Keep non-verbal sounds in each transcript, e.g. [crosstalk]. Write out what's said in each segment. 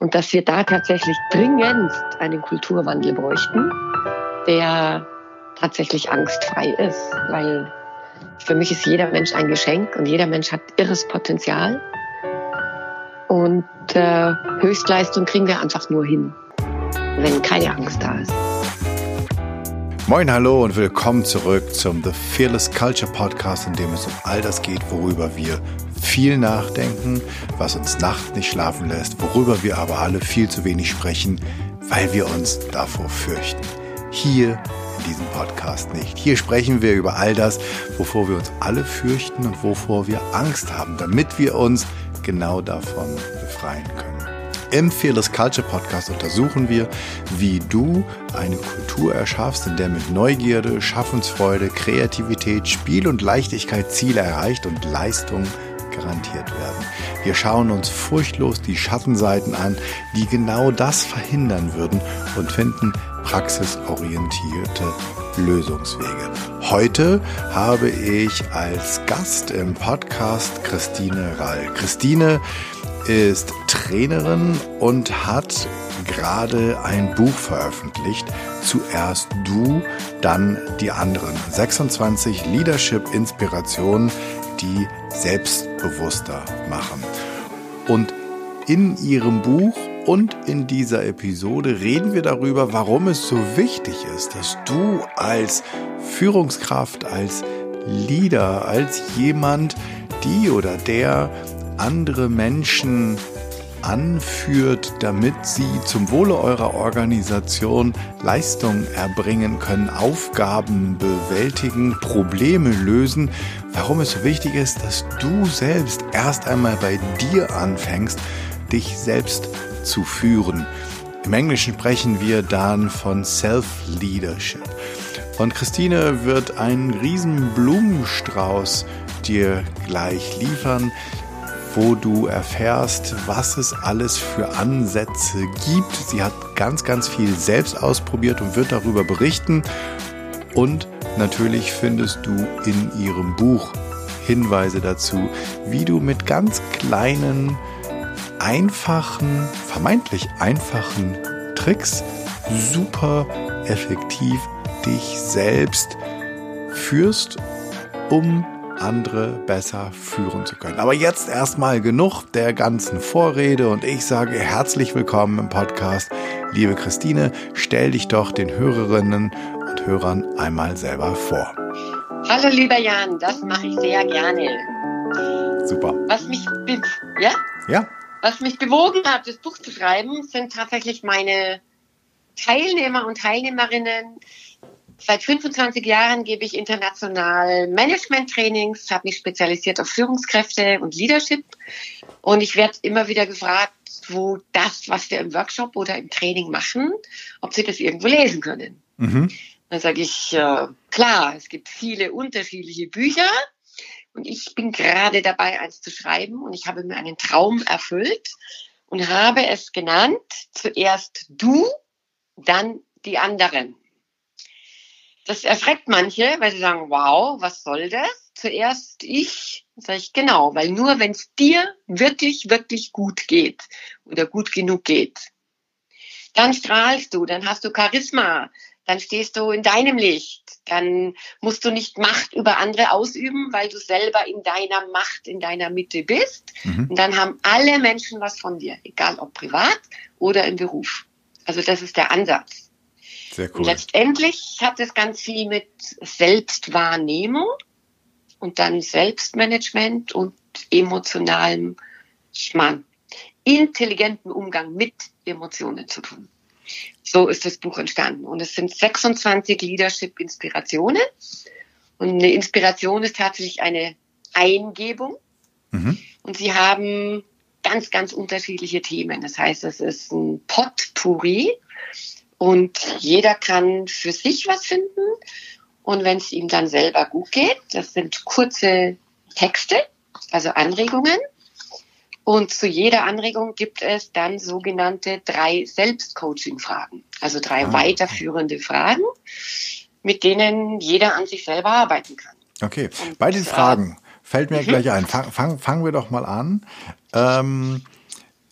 Und dass wir da tatsächlich dringend einen Kulturwandel bräuchten, der tatsächlich angstfrei ist, weil für mich ist jeder Mensch ein Geschenk und jeder Mensch hat irres Potenzial. Und äh, Höchstleistung kriegen wir einfach nur hin, wenn keine Angst da ist. Moin, hallo und willkommen zurück zum The Fearless Culture Podcast, in dem es um all das geht, worüber wir viel nachdenken, was uns nachts nicht schlafen lässt, worüber wir aber alle viel zu wenig sprechen, weil wir uns davor fürchten. Hier in diesem Podcast nicht. Hier sprechen wir über all das, wovor wir uns alle fürchten und wovor wir Angst haben, damit wir uns genau davon befreien können. Im Fearless Culture Podcast untersuchen wir, wie du eine Kultur erschaffst, in der mit Neugierde, Schaffensfreude, Kreativität, Spiel und Leichtigkeit Ziele erreicht und Leistung garantiert werden. Wir schauen uns furchtlos die Schattenseiten an, die genau das verhindern würden und finden praxisorientierte Lösungswege. Heute habe ich als Gast im Podcast Christine Rall. Christine ist Trainerin und hat gerade ein Buch veröffentlicht. Zuerst du, dann die anderen. 26 Leadership-Inspirationen, die selbstbewusster machen. Und in ihrem Buch und in dieser Episode reden wir darüber, warum es so wichtig ist, dass du als Führungskraft, als Leader, als jemand, die oder der andere Menschen anführt, damit sie zum Wohle eurer Organisation Leistung erbringen können, Aufgaben bewältigen, Probleme lösen, warum es so wichtig ist, dass du selbst erst einmal bei dir anfängst, dich selbst zu führen. Im Englischen sprechen wir dann von Self-Leadership. Und Christine wird einen riesen Blumenstrauß dir gleich liefern, wo du erfährst, was es alles für Ansätze gibt. Sie hat ganz, ganz viel selbst ausprobiert und wird darüber berichten. Und natürlich findest du in ihrem Buch Hinweise dazu, wie du mit ganz kleinen, einfachen, vermeintlich einfachen Tricks super effektiv dich selbst führst, um andere besser führen zu können. Aber jetzt erstmal genug der ganzen Vorrede und ich sage herzlich willkommen im Podcast. Liebe Christine, stell dich doch den Hörerinnen und Hörern einmal selber vor. Hallo lieber Jan, das mache ich sehr gerne. Super. Was mich, ja? Ja. Was mich bewogen hat, das Buch zu schreiben, sind tatsächlich meine Teilnehmer und Teilnehmerinnen, Seit 25 Jahren gebe ich international Management-Trainings, habe mich spezialisiert auf Führungskräfte und Leadership. Und ich werde immer wieder gefragt, wo das, was wir im Workshop oder im Training machen, ob sie das irgendwo lesen können. Mhm. Dann sage ich, äh, klar, es gibt viele unterschiedliche Bücher. Und ich bin gerade dabei, eins zu schreiben. Und ich habe mir einen Traum erfüllt und habe es genannt, zuerst du, dann die anderen. Das erschreckt manche, weil sie sagen, wow, was soll das? Zuerst ich, sage ich, genau, weil nur wenn es dir wirklich, wirklich gut geht oder gut genug geht, dann strahlst du, dann hast du Charisma, dann stehst du in deinem Licht, dann musst du nicht Macht über andere ausüben, weil du selber in deiner Macht, in deiner Mitte bist. Mhm. Und dann haben alle Menschen was von dir, egal ob privat oder im Beruf. Also das ist der Ansatz. Sehr cool. Und letztendlich hat es ganz viel mit Selbstwahrnehmung und dann Selbstmanagement und emotionalem, meine, intelligenten Umgang mit Emotionen zu tun. So ist das Buch entstanden. Und es sind 26 Leadership-Inspirationen. Und eine Inspiration ist tatsächlich eine Eingebung. Mhm. Und sie haben ganz, ganz unterschiedliche Themen. Das heißt, es ist ein Potpourri und jeder kann für sich was finden. Und wenn es ihm dann selber gut geht, das sind kurze Texte, also Anregungen. Und zu jeder Anregung gibt es dann sogenannte drei Selbstcoaching-Fragen, also drei ah, weiterführende Fragen, mit denen jeder an sich selber arbeiten kann. Okay, Und, bei den Fragen fällt mir mhm. gleich ein. Fangen fang, fangen wir doch mal an. Ähm,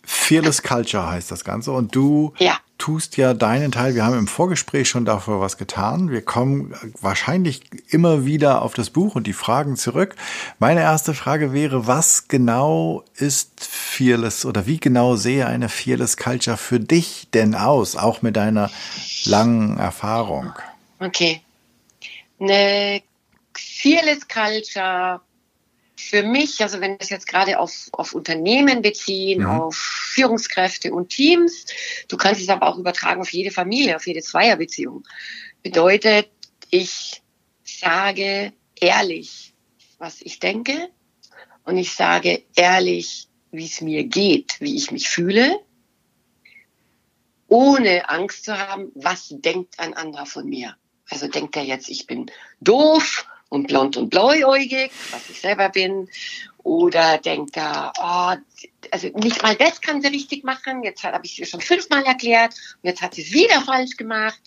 Fearless Culture heißt das Ganze. Und du ja. Tust ja deinen Teil. Wir haben im Vorgespräch schon dafür was getan. Wir kommen wahrscheinlich immer wieder auf das Buch und die Fragen zurück. Meine erste Frage wäre, was genau ist Fearless oder wie genau sehe eine Fearless Culture für dich denn aus, auch mit deiner langen Erfahrung? Okay. Eine Fearless Culture für mich, also wenn wir es jetzt gerade auf, auf Unternehmen beziehen, ja. auf Führungskräfte und Teams, du kannst es aber auch übertragen auf jede Familie, auf jede Zweierbeziehung, bedeutet, ich sage ehrlich, was ich denke und ich sage ehrlich, wie es mir geht, wie ich mich fühle, ohne Angst zu haben, was denkt ein anderer von mir. Also denkt er jetzt, ich bin doof und blond und blauäugig, was ich selber bin. Oder denkt er, oh, also nicht mal das kann sie richtig machen. Jetzt habe ich es schon fünfmal erklärt und jetzt hat sie es wieder falsch gemacht.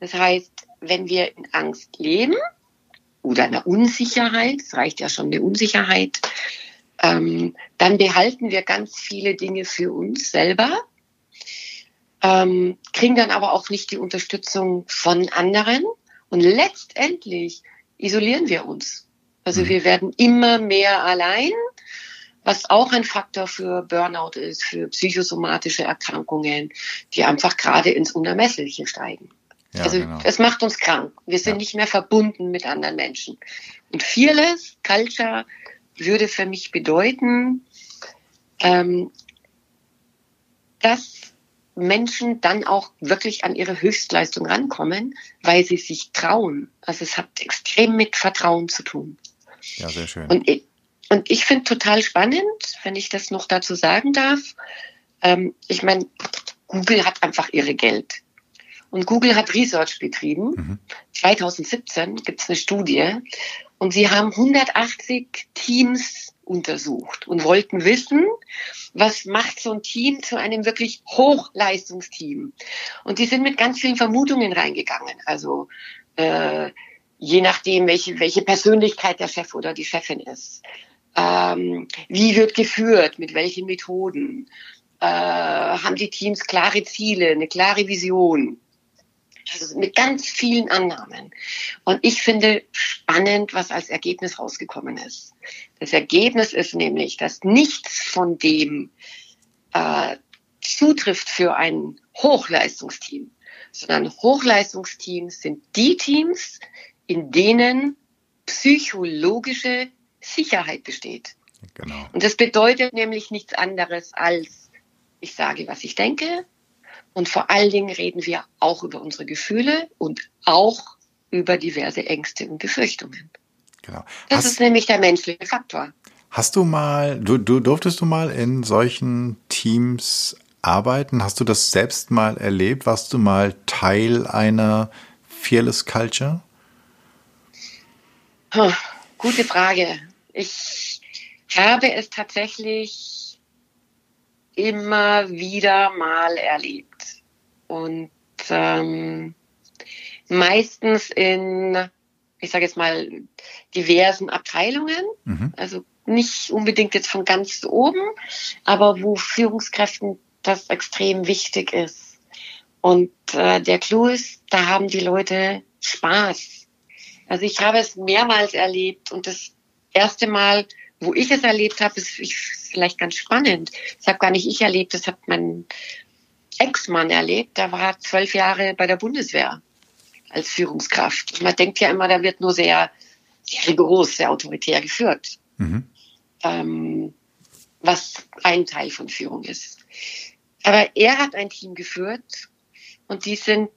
Das heißt, wenn wir in Angst leben oder einer Unsicherheit, es reicht ja schon eine Unsicherheit, ähm, dann behalten wir ganz viele Dinge für uns selber, ähm, kriegen dann aber auch nicht die Unterstützung von anderen. Und letztendlich isolieren wir uns. Also mhm. wir werden immer mehr allein, was auch ein Faktor für Burnout ist, für psychosomatische Erkrankungen, die einfach gerade ins Unermessliche steigen. Ja, also genau. es macht uns krank. Wir sind ja. nicht mehr verbunden mit anderen Menschen. Und Fearless Culture würde für mich bedeuten, ähm, dass Menschen dann auch wirklich an ihre Höchstleistung rankommen, weil sie sich trauen. Also es hat extrem mit Vertrauen zu tun. Ja, sehr schön. Und ich, und ich finde total spannend, wenn ich das noch dazu sagen darf. Ähm, ich meine, Google hat einfach ihre Geld. Und Google hat Research betrieben. Mhm. 2017 gibt es eine Studie. Und sie haben 180 Teams untersucht und wollten wissen, was macht so ein Team zu einem wirklich Hochleistungsteam. Und die sind mit ganz vielen Vermutungen reingegangen. Also äh, je nachdem, welche, welche Persönlichkeit der Chef oder die Chefin ist. Ähm, wie wird geführt, mit welchen Methoden. Äh, haben die Teams klare Ziele, eine klare Vision. Also mit ganz vielen Annahmen. Und ich finde spannend, was als Ergebnis rausgekommen ist. Das Ergebnis ist nämlich, dass nichts von dem äh, zutrifft für ein Hochleistungsteam, sondern Hochleistungsteams sind die Teams, in denen psychologische Sicherheit besteht. Genau. Und das bedeutet nämlich nichts anderes als, ich sage, was ich denke, und vor allen Dingen reden wir auch über unsere Gefühle und auch über diverse Ängste und Befürchtungen. Genau. Das hast, ist nämlich der menschliche Faktor. Hast du mal, du, du durftest du mal in solchen Teams arbeiten? Hast du das selbst mal erlebt? Warst du mal Teil einer Fearless Culture? Huh, gute Frage. Ich habe es tatsächlich immer wieder mal erlebt und ähm, meistens in, ich sage jetzt mal, diversen Abteilungen. Mhm. Also nicht unbedingt jetzt von ganz oben, aber wo Führungskräften das extrem wichtig ist. Und äh, der Clou ist, da haben die Leute Spaß. Also ich habe es mehrmals erlebt und das erste Mal, wo ich es erlebt habe, ist vielleicht ganz spannend. Das habe gar nicht ich erlebt, das hat mein Ex-Mann erlebt, der war zwölf Jahre bei der Bundeswehr als Führungskraft. Und man denkt ja immer, da wird nur sehr, sehr rigoros, sehr autoritär geführt. Mhm. Ähm, was ein Teil von Führung ist. Aber er hat ein Team geführt und die sind,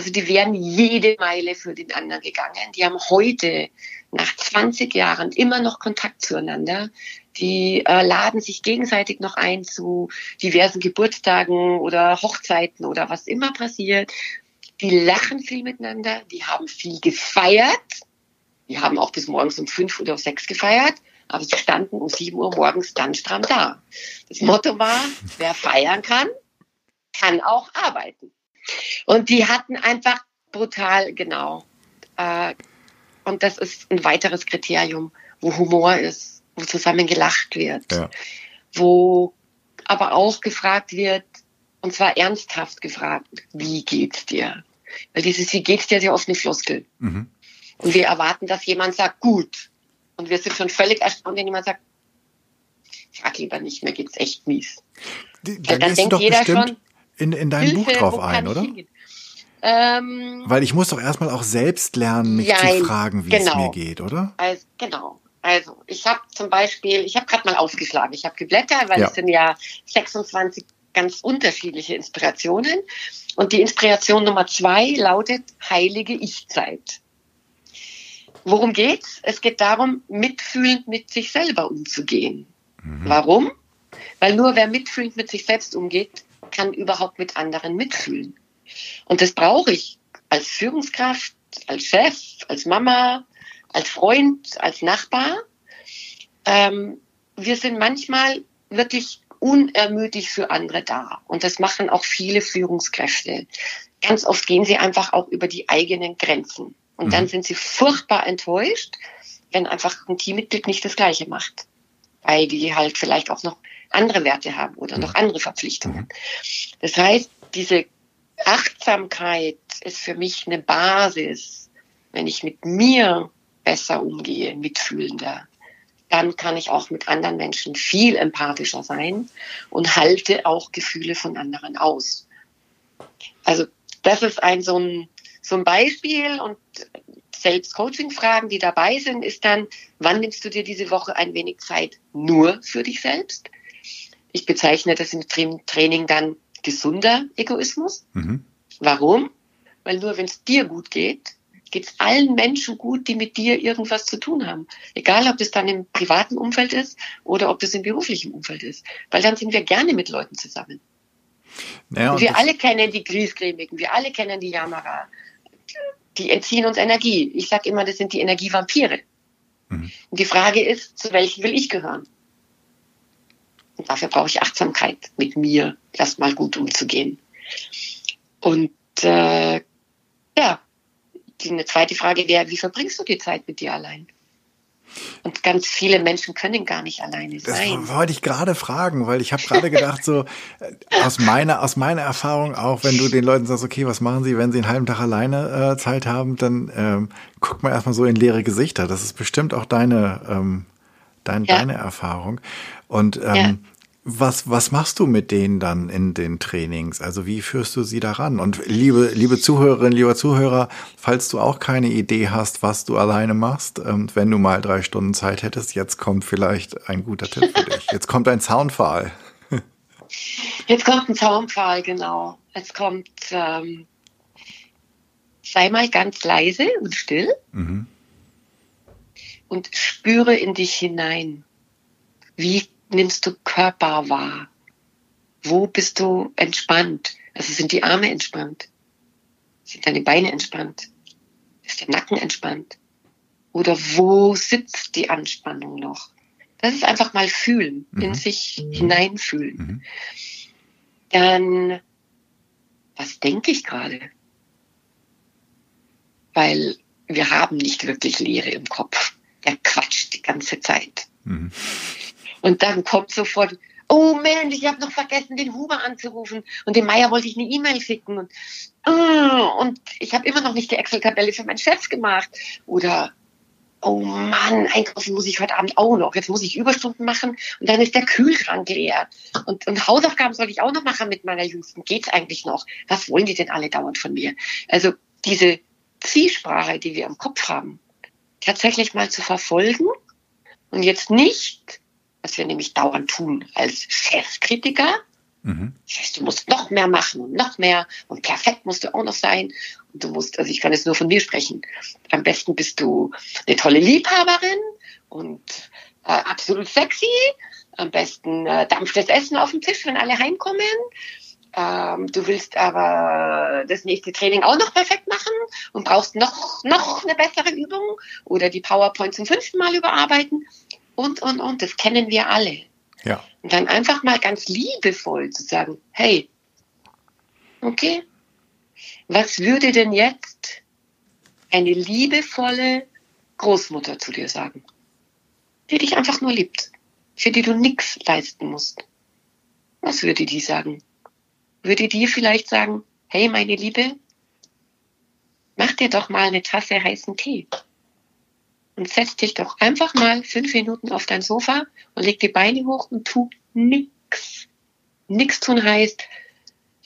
also die wären jede Meile für den anderen gegangen. Die haben heute nach 20 Jahren immer noch Kontakt zueinander. Die äh, laden sich gegenseitig noch ein zu diversen Geburtstagen oder Hochzeiten oder was immer passiert. Die lachen viel miteinander, die haben viel gefeiert. Die haben auch bis morgens um fünf oder um sechs gefeiert, aber sie standen um sieben Uhr morgens dann stramm da. Das Motto war, wer feiern kann, kann auch arbeiten. Und die hatten einfach brutal, genau, äh, und das ist ein weiteres Kriterium, wo Humor ist, wo zusammen gelacht wird, ja. wo aber auch gefragt wird, und zwar ernsthaft gefragt, wie geht's dir? Weil dieses Wie geht's dir ist ja oft eine Floskel. Mhm. Und wir erwarten, dass jemand sagt, gut. Und wir sind schon völlig erstaunt, wenn jemand sagt, frag lieber nicht, mir geht's echt mies. Die, dann, dann denkt jeder schon in, in dein Hilfe, Buch drauf ein, oder? Ähm, Weil ich muss doch erstmal auch selbst lernen, mich ja, zu fragen, wie genau. es mir geht, oder? Also, genau. Also ich habe zum Beispiel, ich habe gerade mal aufgeschlagen, ich habe geblättert, weil ja. es sind ja 26 ganz unterschiedliche Inspirationen. Und die Inspiration Nummer zwei lautet heilige Ich-Zeit. Worum geht's? Es geht darum, mitfühlend mit sich selber umzugehen. Mhm. Warum? Weil nur wer mitfühlend mit sich selbst umgeht, kann überhaupt mit anderen mitfühlen. Und das brauche ich als Führungskraft, als Chef, als Mama, als Freund, als Nachbar. Ähm, wir sind manchmal wirklich unermüdlich für andere da. Und das machen auch viele Führungskräfte. Ganz oft gehen sie einfach auch über die eigenen Grenzen. Und mhm. dann sind sie furchtbar enttäuscht, wenn einfach ein Teammitglied nicht das Gleiche macht. Weil die halt vielleicht auch noch andere Werte haben oder noch andere Verpflichtungen. Mhm. Das heißt, diese Achtsamkeit ist für mich eine Basis, wenn ich mit mir besser umgehe, mitfühlender. Dann kann ich auch mit anderen Menschen viel empathischer sein und halte auch Gefühle von anderen aus. Also das ist ein so ein, so ein Beispiel und selbst Coaching-Fragen, die dabei sind, ist dann, wann nimmst du dir diese Woche ein wenig Zeit nur für dich selbst? Ich bezeichne das im Training dann gesunder Egoismus. Mhm. Warum? Weil nur wenn es dir gut geht, geht es allen Menschen gut, die mit dir irgendwas zu tun haben. Egal, ob das dann im privaten Umfeld ist oder ob das im beruflichen Umfeld ist. Weil dann sind wir gerne mit Leuten zusammen. Naja, und wir alle kennen die Griesgrämigen, wir alle kennen die Jammerer. Die entziehen uns Energie. Ich sage immer, das sind die Energievampire. Mhm. Und die Frage ist, zu welchen will ich gehören? Und dafür brauche ich Achtsamkeit, mit mir erstmal gut umzugehen. Und äh, ja, die, eine zweite Frage wäre, wie verbringst du die Zeit mit dir allein? Und ganz viele Menschen können gar nicht alleine sein. Das wollte ich gerade fragen, weil ich habe gerade gedacht, so äh, aus meiner, aus meiner Erfahrung auch, wenn du den Leuten sagst, okay, was machen sie, wenn sie einen halben Tag alleine äh, Zeit haben, dann ähm, guckt man erstmal so in leere Gesichter. Das ist bestimmt auch deine, ähm, dein, ja. deine Erfahrung. Und ähm, ja. Was, was machst du mit denen dann in den Trainings? Also wie führst du sie daran? Und liebe, liebe Zuhörerinnen, lieber Zuhörer, falls du auch keine Idee hast, was du alleine machst, und wenn du mal drei Stunden Zeit hättest, jetzt kommt vielleicht ein guter Tipp für dich. Jetzt kommt ein Zaunpfahl. Jetzt kommt ein Zaunpfahl, genau. Jetzt kommt, ähm, sei mal ganz leise und still mhm. und spüre in dich hinein. Wie nimmst du Körper wahr? Wo bist du entspannt? Also sind die Arme entspannt? Sind deine Beine entspannt? Ist der Nacken entspannt? Oder wo sitzt die Anspannung noch? Das ist einfach mal fühlen, mhm. in sich hineinfühlen. Mhm. Dann, was denke ich gerade? Weil wir haben nicht wirklich Leere im Kopf. Der quatscht die ganze Zeit. Mhm. Und dann kommt sofort, oh Mensch, ich habe noch vergessen, den Huber anzurufen. Und dem Meier wollte ich eine E-Mail schicken. Und, oh, und ich habe immer noch nicht die Excel-Tabelle für meinen Chef gemacht. Oder, oh Mann, einkaufen muss ich heute Abend auch noch. Jetzt muss ich Überstunden machen und dann ist der Kühlschrank leer. Und, und Hausaufgaben soll ich auch noch machen mit meiner Jüngsten. Geht's eigentlich noch? Was wollen die denn alle dauernd von mir? Also diese Zielsprache, die wir im Kopf haben, tatsächlich mal zu verfolgen und jetzt nicht was wir nämlich dauernd tun als Chefkritiker. Mhm. Das heißt, du musst noch mehr machen und noch mehr und perfekt musst du auch noch sein. Und du musst, also ich kann jetzt nur von mir sprechen. Am besten bist du eine tolle Liebhaberin und äh, absolut sexy. Am besten äh, dampft das Essen auf dem Tisch, wenn alle heimkommen. Ähm, du willst aber das nächste Training auch noch perfekt machen und brauchst noch, noch eine bessere Übung oder die PowerPoint zum fünften Mal überarbeiten und, und, und. Das kennen wir alle. Ja. Und dann einfach mal ganz liebevoll zu sagen, hey, okay, was würde denn jetzt eine liebevolle Großmutter zu dir sagen, die dich einfach nur liebt, für die du nichts leisten musst. Was würde die sagen? Würde die vielleicht sagen, hey meine Liebe, mach dir doch mal eine Tasse heißen Tee und setz dich doch einfach mal fünf Minuten auf dein Sofa und leg die Beine hoch und tu nix. Nix tun heißt,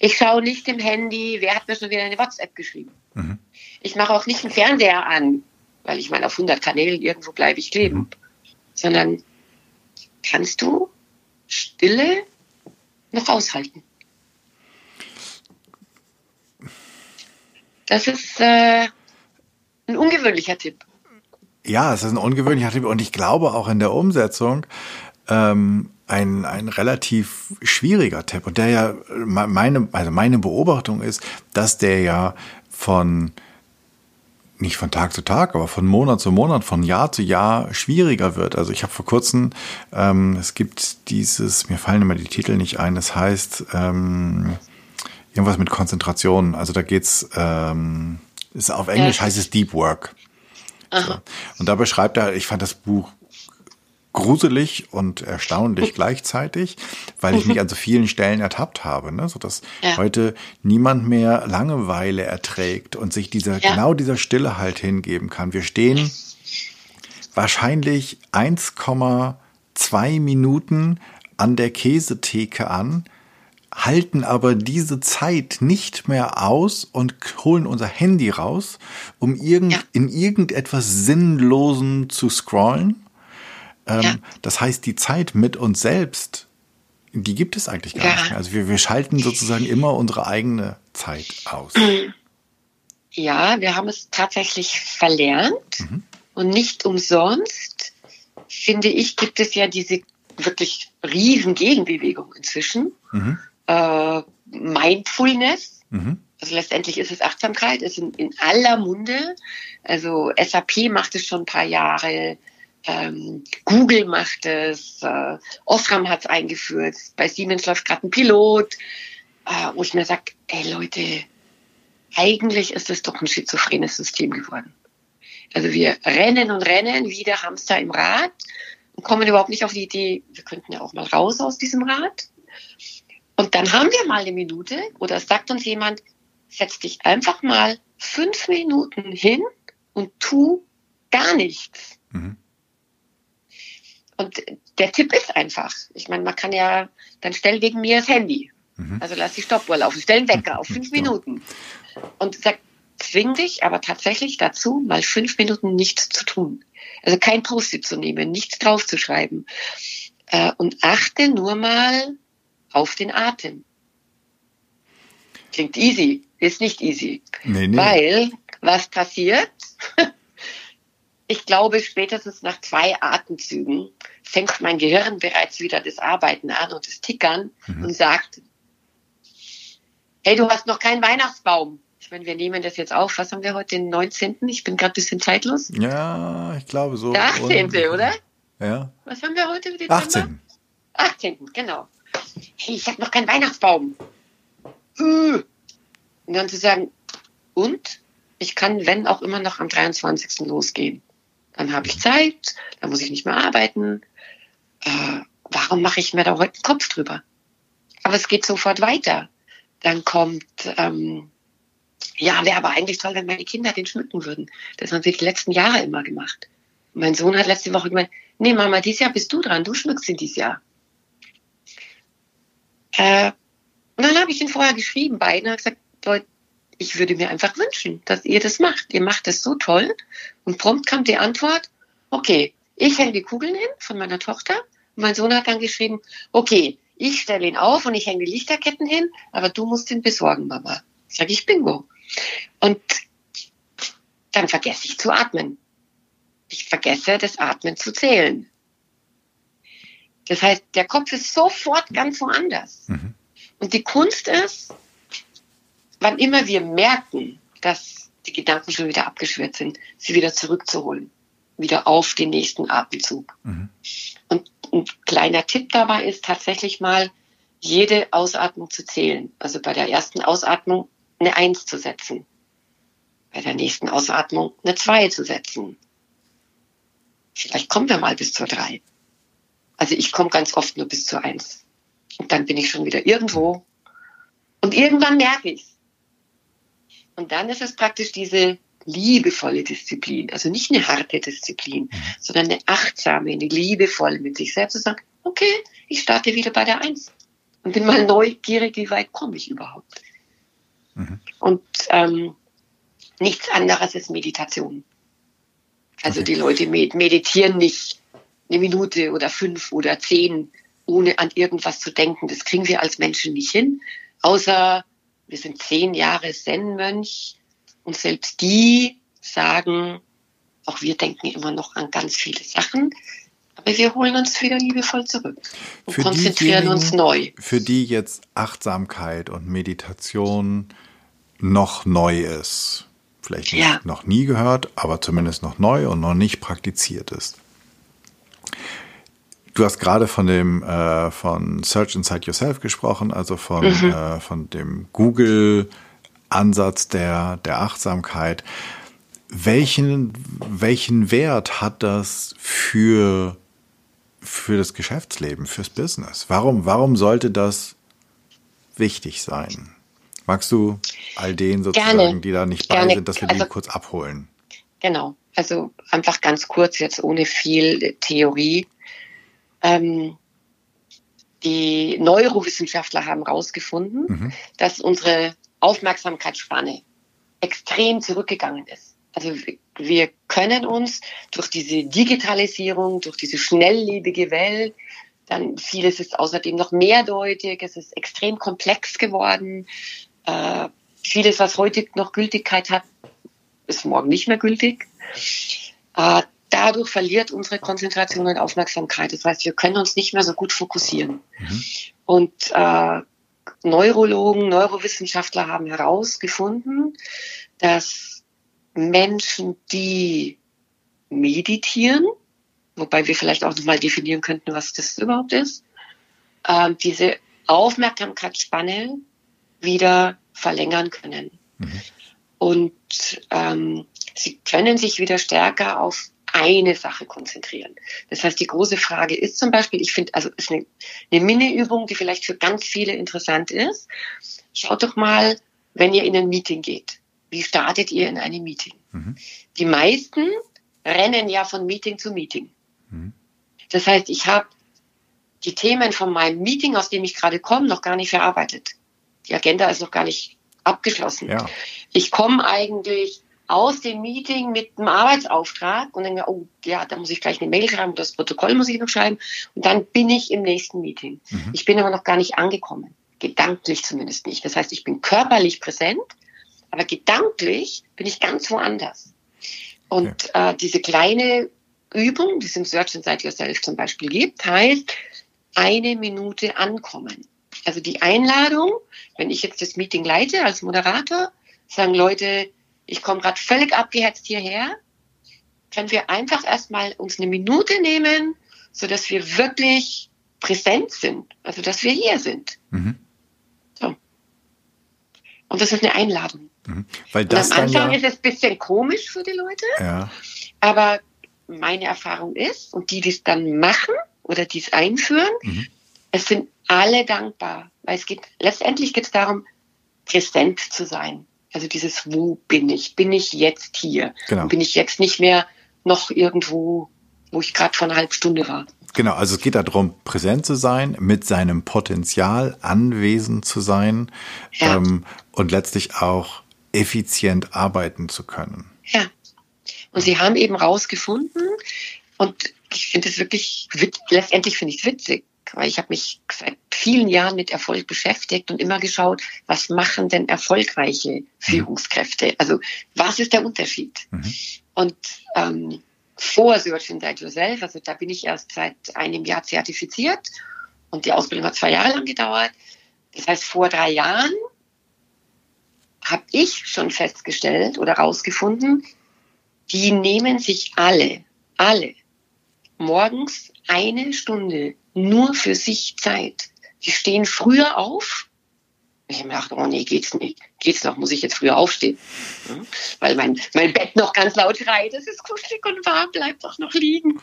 ich schaue nicht im Handy, wer hat mir schon wieder eine WhatsApp geschrieben. Mhm. Ich mache auch nicht einen Fernseher an, weil ich meine, auf 100 Kanälen irgendwo bleibe ich kleben. Mhm. Sondern kannst du Stille noch aushalten. Das ist äh, ein ungewöhnlicher Tipp. Ja, es ist ein ungewöhnlicher Tipp und ich glaube auch in der Umsetzung ähm, ein, ein relativ schwieriger Tipp. Und der ja, meine, also meine Beobachtung ist, dass der ja von nicht von Tag zu Tag, aber von Monat zu Monat, von Jahr zu Jahr schwieriger wird. Also ich habe vor kurzem, ähm, es gibt dieses, mir fallen immer die Titel nicht ein, es heißt ähm, irgendwas mit Konzentration. Also da geht's, ähm, ist auf Englisch heißt es Deep Work. So. Und da beschreibt er, ich fand das Buch gruselig und erstaunlich [laughs] gleichzeitig, weil ich mich an so vielen Stellen ertappt habe, ne? so dass ja. heute niemand mehr Langeweile erträgt und sich dieser ja. genau dieser Stille halt hingeben kann. Wir stehen wahrscheinlich 1,2 Minuten an der Käsetheke an, halten aber diese Zeit nicht mehr aus und holen unser Handy raus, um irgend, ja. in irgendetwas Sinnlosem zu scrollen ähm, ja. Das heißt, die Zeit mit uns selbst, die gibt es eigentlich gar ja. nicht mehr. Also wir, wir schalten sozusagen immer unsere eigene Zeit aus. [clears throat] Ja, wir haben es tatsächlich verlernt mhm. und nicht umsonst, finde ich, gibt es ja diese wirklich riesen Gegenbewegung inzwischen. Mhm. Mindfulness. Mhm. Also letztendlich ist es Achtsamkeit, ist in, in aller Munde. Also SAP macht es schon ein paar Jahre. Ähm, Google macht es, äh, Osram hat es eingeführt, bei Siemens läuft gerade ein Pilot, äh, wo ich mir sage, ey Leute, eigentlich ist es doch ein schizophrenes System geworden. Also wir rennen und rennen wie der Hamster im Rad und kommen überhaupt nicht auf die Idee, wir könnten ja auch mal raus aus diesem Rad. Und dann haben wir mal eine Minute oder sagt uns jemand, setz dich einfach mal fünf Minuten hin und tu gar nichts. Mhm. Und der Tipp ist einfach, ich meine, man kann ja, dann stell wegen mir das Handy. Mhm. Also lass die Stoppuhr laufen, stell einen Wecker auf fünf [laughs] Minuten. Und sag, zwing dich aber tatsächlich dazu, mal fünf Minuten nichts zu tun. Also kein Post-it zu nehmen, nichts draufzuschreiben. Äh, und achte nur mal auf den Atem. Klingt easy, ist nicht easy. Nee, nee. Weil, was passiert? [laughs] ich glaube, spätestens nach zwei Atemzügen fängt mein Gehirn bereits wieder das Arbeiten an und das Tickern mhm. und sagt, hey, du hast noch keinen Weihnachtsbaum. Ich meine, wir nehmen das jetzt auf. Was haben wir heute, den 19.? Ich bin gerade ein bisschen zeitlos. Ja, ich glaube so. Der 18., und, oder? Ja. Was haben wir heute? Dezember? 18. 18., genau. Hey, ich habe noch keinen Weihnachtsbaum. Und dann zu sagen, und? Ich kann, wenn auch immer noch am 23. losgehen. Dann habe ich Zeit, dann muss ich nicht mehr arbeiten. Äh, warum mache ich mir da heute einen Kopf drüber? Aber es geht sofort weiter. Dann kommt, ähm, ja, wäre aber eigentlich toll, wenn meine Kinder den schmücken würden. Das haben sie die letzten Jahre immer gemacht. Mein Sohn hat letzte Woche gemeint, nee, Mama, dieses Jahr bist du dran, du schmückst ihn dieses Jahr. Äh, und dann habe ich ihn vorher geschrieben, beiden, und gesagt, Leute, ich würde mir einfach wünschen, dass ihr das macht. Ihr macht das so toll. Und prompt kam die Antwort, okay, ich hänge die Kugeln hin von meiner Tochter. Und mein Sohn hat dann geschrieben, okay, ich stelle ihn auf und ich hänge die Lichterketten hin, aber du musst ihn besorgen, Mama. Sag ich Bingo. Und dann vergesse ich zu atmen. Ich vergesse das Atmen zu zählen. Das heißt, der Kopf ist sofort ganz woanders. Mhm. Und die Kunst ist, wann immer wir merken, dass die Gedanken schon wieder abgeschwert sind, sie wieder zurückzuholen, wieder auf den nächsten Atemzug. Mhm. Und ein kleiner Tipp dabei ist tatsächlich mal, jede Ausatmung zu zählen. Also bei der ersten Ausatmung eine Eins zu setzen. Bei der nächsten Ausatmung eine Zwei zu setzen. Vielleicht kommen wir mal bis zur Drei. Also ich komme ganz oft nur bis zur Eins. Und dann bin ich schon wieder irgendwo. Und irgendwann merke ich es. Und dann ist es praktisch diese liebevolle Disziplin, also nicht eine harte Disziplin, mhm. sondern eine achtsame, eine liebevolle mit sich selbst zu sagen, okay, ich starte wieder bei der Eins und bin mal neugierig, wie weit komme ich überhaupt. Mhm. Und ähm, nichts anderes ist Meditation. Also okay. die Leute meditieren nicht eine Minute oder fünf oder zehn, ohne an irgendwas zu denken. Das kriegen wir als Menschen nicht hin. Außer wir sind zehn Jahre Zen-Mönch und selbst die sagen, auch wir denken immer noch an ganz viele Sachen, aber wir holen uns wieder liebevoll zurück und für konzentrieren uns neu. Für die jetzt Achtsamkeit und Meditation noch neu ist, vielleicht ja. noch nie gehört, aber zumindest noch neu und noch nicht praktiziert ist. Du hast gerade von dem äh, von Search Inside Yourself gesprochen, also von, mhm. äh, von dem Google Ansatz der, der Achtsamkeit. Welchen, welchen Wert hat das für, für das Geschäftsleben, fürs Business? Warum, warum sollte das wichtig sein? Magst du all denen sozusagen, Gerne. die da nicht bei Gerne. sind, dass wir also, die kurz abholen? Genau. Also einfach ganz kurz, jetzt ohne viel Theorie. Ähm, die Neurowissenschaftler haben herausgefunden, mhm. dass unsere Aufmerksamkeitsspanne extrem zurückgegangen ist. Also wir können uns durch diese Digitalisierung, durch diese schnelllebige Welt, dann vieles ist außerdem noch mehrdeutig, es ist extrem komplex geworden. Äh, vieles, was heute noch Gültigkeit hat, ist morgen nicht mehr gültig. Äh, dadurch verliert unsere Konzentration und Aufmerksamkeit. Das heißt, wir können uns nicht mehr so gut fokussieren. Mhm. Und äh, Neurologen, Neurowissenschaftler haben herausgefunden, dass Menschen, die meditieren, wobei wir vielleicht auch nochmal definieren könnten, was das überhaupt ist, äh, diese Aufmerksamkeitsspanne wieder verlängern können. Mhm. Und ähm, sie können sich wieder stärker auf eine Sache konzentrieren. Das heißt, die große Frage ist zum Beispiel, ich finde, also ist eine, eine Mini-Übung, die vielleicht für ganz viele interessant ist. Schaut doch mal, wenn ihr in ein Meeting geht. Wie startet ihr in einem Meeting? Mhm. Die meisten rennen ja von Meeting zu Meeting. Mhm. Das heißt, ich habe die Themen von meinem Meeting, aus dem ich gerade komme, noch gar nicht verarbeitet. Die Agenda ist noch gar nicht abgeschlossen. Ja. Ich komme eigentlich aus dem Meeting mit einem Arbeitsauftrag und denke, oh ja, da muss ich gleich eine Mail schreiben, das Protokoll muss ich noch schreiben und dann bin ich im nächsten Meeting. Mhm. Ich bin aber noch gar nicht angekommen, gedanklich zumindest nicht. Das heißt, ich bin körperlich präsent, aber gedanklich bin ich ganz woanders. Und ja. äh, diese kleine Übung, die es im Search Inside Yourself zum Beispiel gibt, heißt eine Minute ankommen. Also die Einladung, wenn ich jetzt das Meeting leite als Moderator, sagen Leute, ich komme gerade völlig abgehetzt hierher, können wir einfach erstmal uns eine Minute nehmen, so dass wir wirklich präsent sind, also dass wir hier sind. Mhm. So. Und das ist eine Einladung. Mhm. Weil das am Anfang ja ist es ein bisschen komisch für die Leute, ja. aber meine Erfahrung ist, und die, die es dann machen oder die es einführen, mhm. es sind alle dankbar, weil es geht, letztendlich geht es darum, präsent zu sein. Also dieses, wo bin ich? Bin ich jetzt hier? Genau. Bin ich jetzt nicht mehr noch irgendwo, wo ich gerade vor einer halben Stunde war? Genau, also es geht darum, präsent zu sein, mit seinem Potenzial anwesend zu sein ja. ähm, und letztlich auch effizient arbeiten zu können. Ja. Und sie haben eben rausgefunden, und ich finde es wirklich, letztendlich finde ich es witzig, weil ich habe mich seit vielen Jahren mit Erfolg beschäftigt und immer geschaut, was machen denn erfolgreiche mhm. Führungskräfte? Also was ist der Unterschied? Mhm. Und ähm, vor Search Inside Yourself, also da bin ich erst seit einem Jahr zertifiziert und die Ausbildung hat zwei Jahre lang gedauert. Das heißt, vor drei Jahren habe ich schon festgestellt oder rausgefunden, die nehmen sich alle, alle morgens eine Stunde nur für sich Zeit. Die stehen früher auf. Ich habe mir gedacht, oh nee, geht's nicht. Geht's noch, muss ich jetzt früher aufstehen. Ja, weil mein, mein Bett noch ganz laut schreit, es ist kuschelig und warm, bleibt doch noch liegen.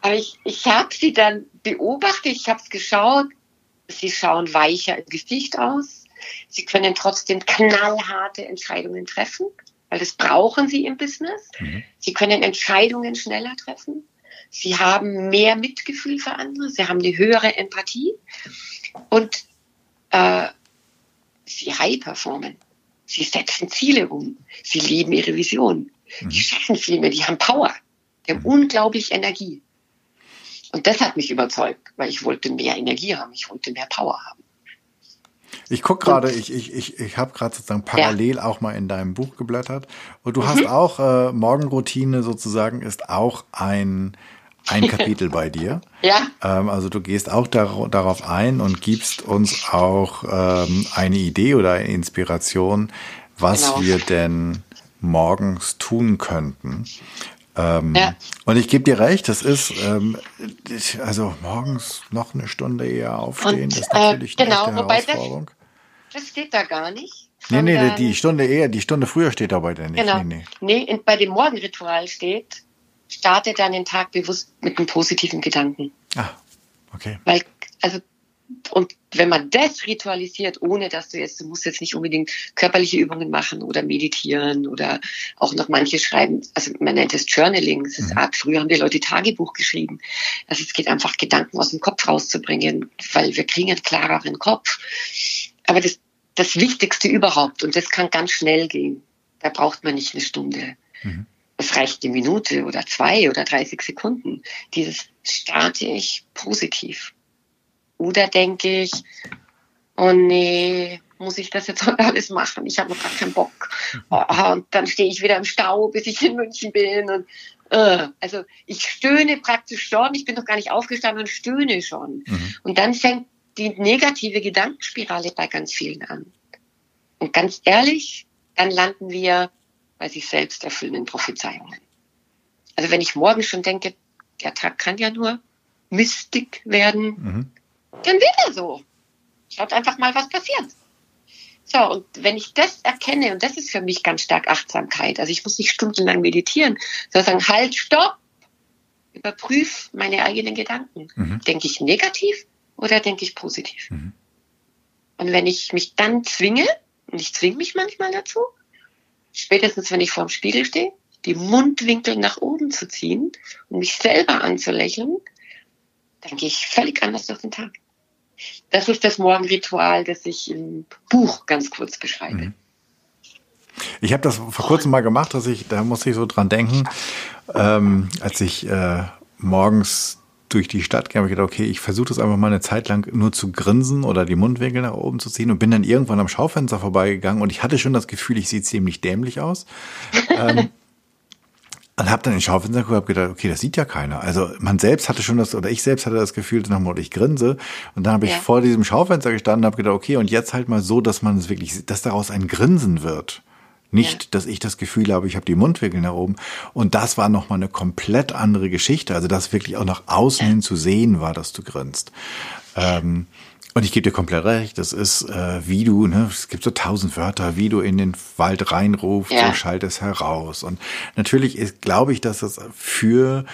Aber ich, ich habe sie dann beobachtet, ich habe es geschaut, Sie schauen weicher im Gesicht aus. Sie können trotzdem knallharte Entscheidungen treffen, weil das brauchen sie im Business. Mhm. Sie können Entscheidungen schneller treffen. Sie haben mehr Mitgefühl für andere. Sie haben eine höhere Empathie. Und äh, sie high performen. Sie setzen Ziele um. Sie lieben ihre Vision. Mhm. Die schaffen viel mehr. Die haben Power. Die haben mhm. unglaublich Energie. Und das hat mich überzeugt, weil ich wollte mehr Energie haben. Ich wollte mehr Power haben. Ich guck gerade, ich, ich, ich, ich habe gerade sozusagen parallel ja. auch mal in deinem Buch geblättert. Und du mhm. hast auch, äh, Morgenroutine sozusagen ist auch ein, ein Kapitel bei dir. [laughs] Ja. Ähm, also du gehst auch dar darauf ein und gibst uns auch ähm, eine Idee oder eine Inspiration, was genau. wir denn morgens tun könnten. Ähm, ja. Und ich gebe dir recht, das ist, ähm, also morgens noch eine Stunde eher aufstehen, und, ist natürlich äh, genau, eine Herausforderung. Das, das steht da gar nicht. Nee, nee, die Stunde eher, die Stunde früher steht dabei denn nicht. Genau. Nee, nee. nee bei dem Morgenritual steht, starte dann den Tag bewusst mit einem positiven Gedanken. Ah, okay. Weil, also und wenn man das ritualisiert, ohne dass du jetzt, du musst jetzt nicht unbedingt körperliche Übungen machen oder meditieren oder auch noch manche schreiben, also man nennt es Journaling, das ist mhm. Art, früher haben die Leute Tagebuch geschrieben. Also es geht einfach Gedanken aus dem Kopf rauszubringen, weil wir kriegen einen klareren Kopf. Aber das, das Wichtigste überhaupt, und das kann ganz schnell gehen, da braucht man nicht eine Stunde. Mhm. Es reicht eine Minute oder zwei oder 30 Sekunden. Dieses starte ich positiv oder denke ich, oh nee, muss ich das jetzt alles machen? Ich habe noch gar keinen Bock. Oh, [laughs] und dann stehe ich wieder im Stau, bis ich in München bin. Und, uh, also ich stöhne praktisch schon. Ich bin noch gar nicht aufgestanden und stöhne schon. Mhm. Und dann fängt die negative Gedankenspirale bei ganz vielen an. Und ganz ehrlich, dann landen wir bei sich selbst erfüllenden Prophezeiungen. Also wenn ich morgen schon denke, der Tag kann ja nur Mystik werden, mhm dann wird er so. Schaut einfach mal, was passiert. So, und wenn ich das erkenne, und das ist für mich ganz stark Achtsamkeit, also ich muss nicht stundenlang meditieren, sondern sagen, halt, stopp, überprüf meine eigenen Gedanken. Mhm. Denke ich negativ oder denke ich positiv? Mhm. Und wenn ich mich dann zwinge, und ich zwinge mich manchmal dazu, spätestens wenn ich vorm Spiegel stehe, die Mundwinkel nach oben zu ziehen und mich selber anzulächeln, dann gehe ich völlig anders durch den Tag. Das ist das Morgenritual, das ich im Buch ganz kurz beschreibe. Mhm. Ich habe das vor kurzem mal gemacht, dass ich, da muss ich so dran denken, ähm, als ich äh, morgens durch die Stadt habe ich gedacht, okay, ich versuche das einfach mal eine Zeit lang nur zu grinsen oder die Mundwinkel nach oben zu ziehen und bin dann irgendwann am Schaufenster vorbeigegangen und ich hatte schon das Gefühl, ich sehe ziemlich dämlich aus. ähm, [laughs] und habe dann in den Schaufenster geguckt und gedacht, okay, das sieht ja keiner. Also man selbst hatte schon das, oder ich selbst hatte das Gefühl, nach dem ich grinse. Und dann habe ich ja. vor diesem Schaufenster gestanden und habe gedacht, okay, und jetzt halt mal so, dass man es wirklich, dass daraus ein Grinsen wird. Nicht, ja. dass ich das Gefühl habe, ich habe die Mundwinkel nach oben. Und das war nochmal eine komplett andere Geschichte. Also das wirklich auch nach außen hin zu sehen war, dass du grinst. Ähm, und ich gebe dir komplett recht, das ist äh, wie du, ne, es gibt so tausend Wörter, wie du in den Wald reinrufst, ja. so schallt es heraus. Und natürlich ist, glaube ich, dass das für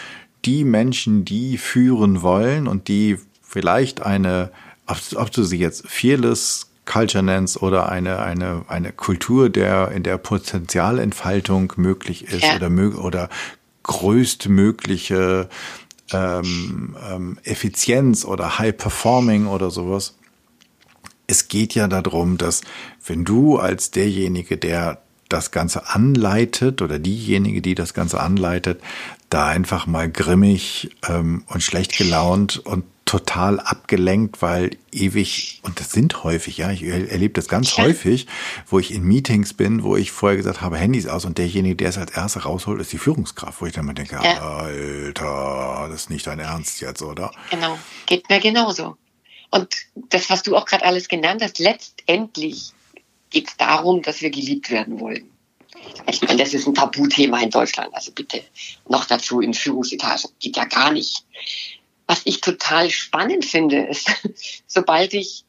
die Menschen, die führen wollen und die vielleicht eine, ob, ob du sie jetzt fearless Culture nennst oder eine, eine, eine Kultur, der, in der Potenzialentfaltung möglich ist ja. oder, oder größtmögliche ähm, ähm, Effizienz oder High Performing oder sowas. Es geht ja darum, dass wenn du als derjenige, der das Ganze anleitet oder diejenige, die das Ganze anleitet, da einfach mal grimmig ähm, und schlecht gelaunt und total abgelenkt, weil ewig, und das sind häufig, ja, ich erlebe das ganz häufig, wo ich in Meetings bin, wo ich vorher gesagt habe, Handys aus und derjenige, der es als erster rausholt, ist die Führungskraft, wo ich dann mal denke, ja. Alter, das ist nicht dein Ernst jetzt, oder? Genau, geht mir genauso. Und das, was du auch gerade alles genannt hast, letztendlich geht es darum, dass wir geliebt werden wollen. Ich meine, das ist ein Tabuthema in Deutschland. Also bitte noch dazu in Führungsetage. Geht ja gar nicht. Was ich total spannend finde, ist, [laughs] sobald ich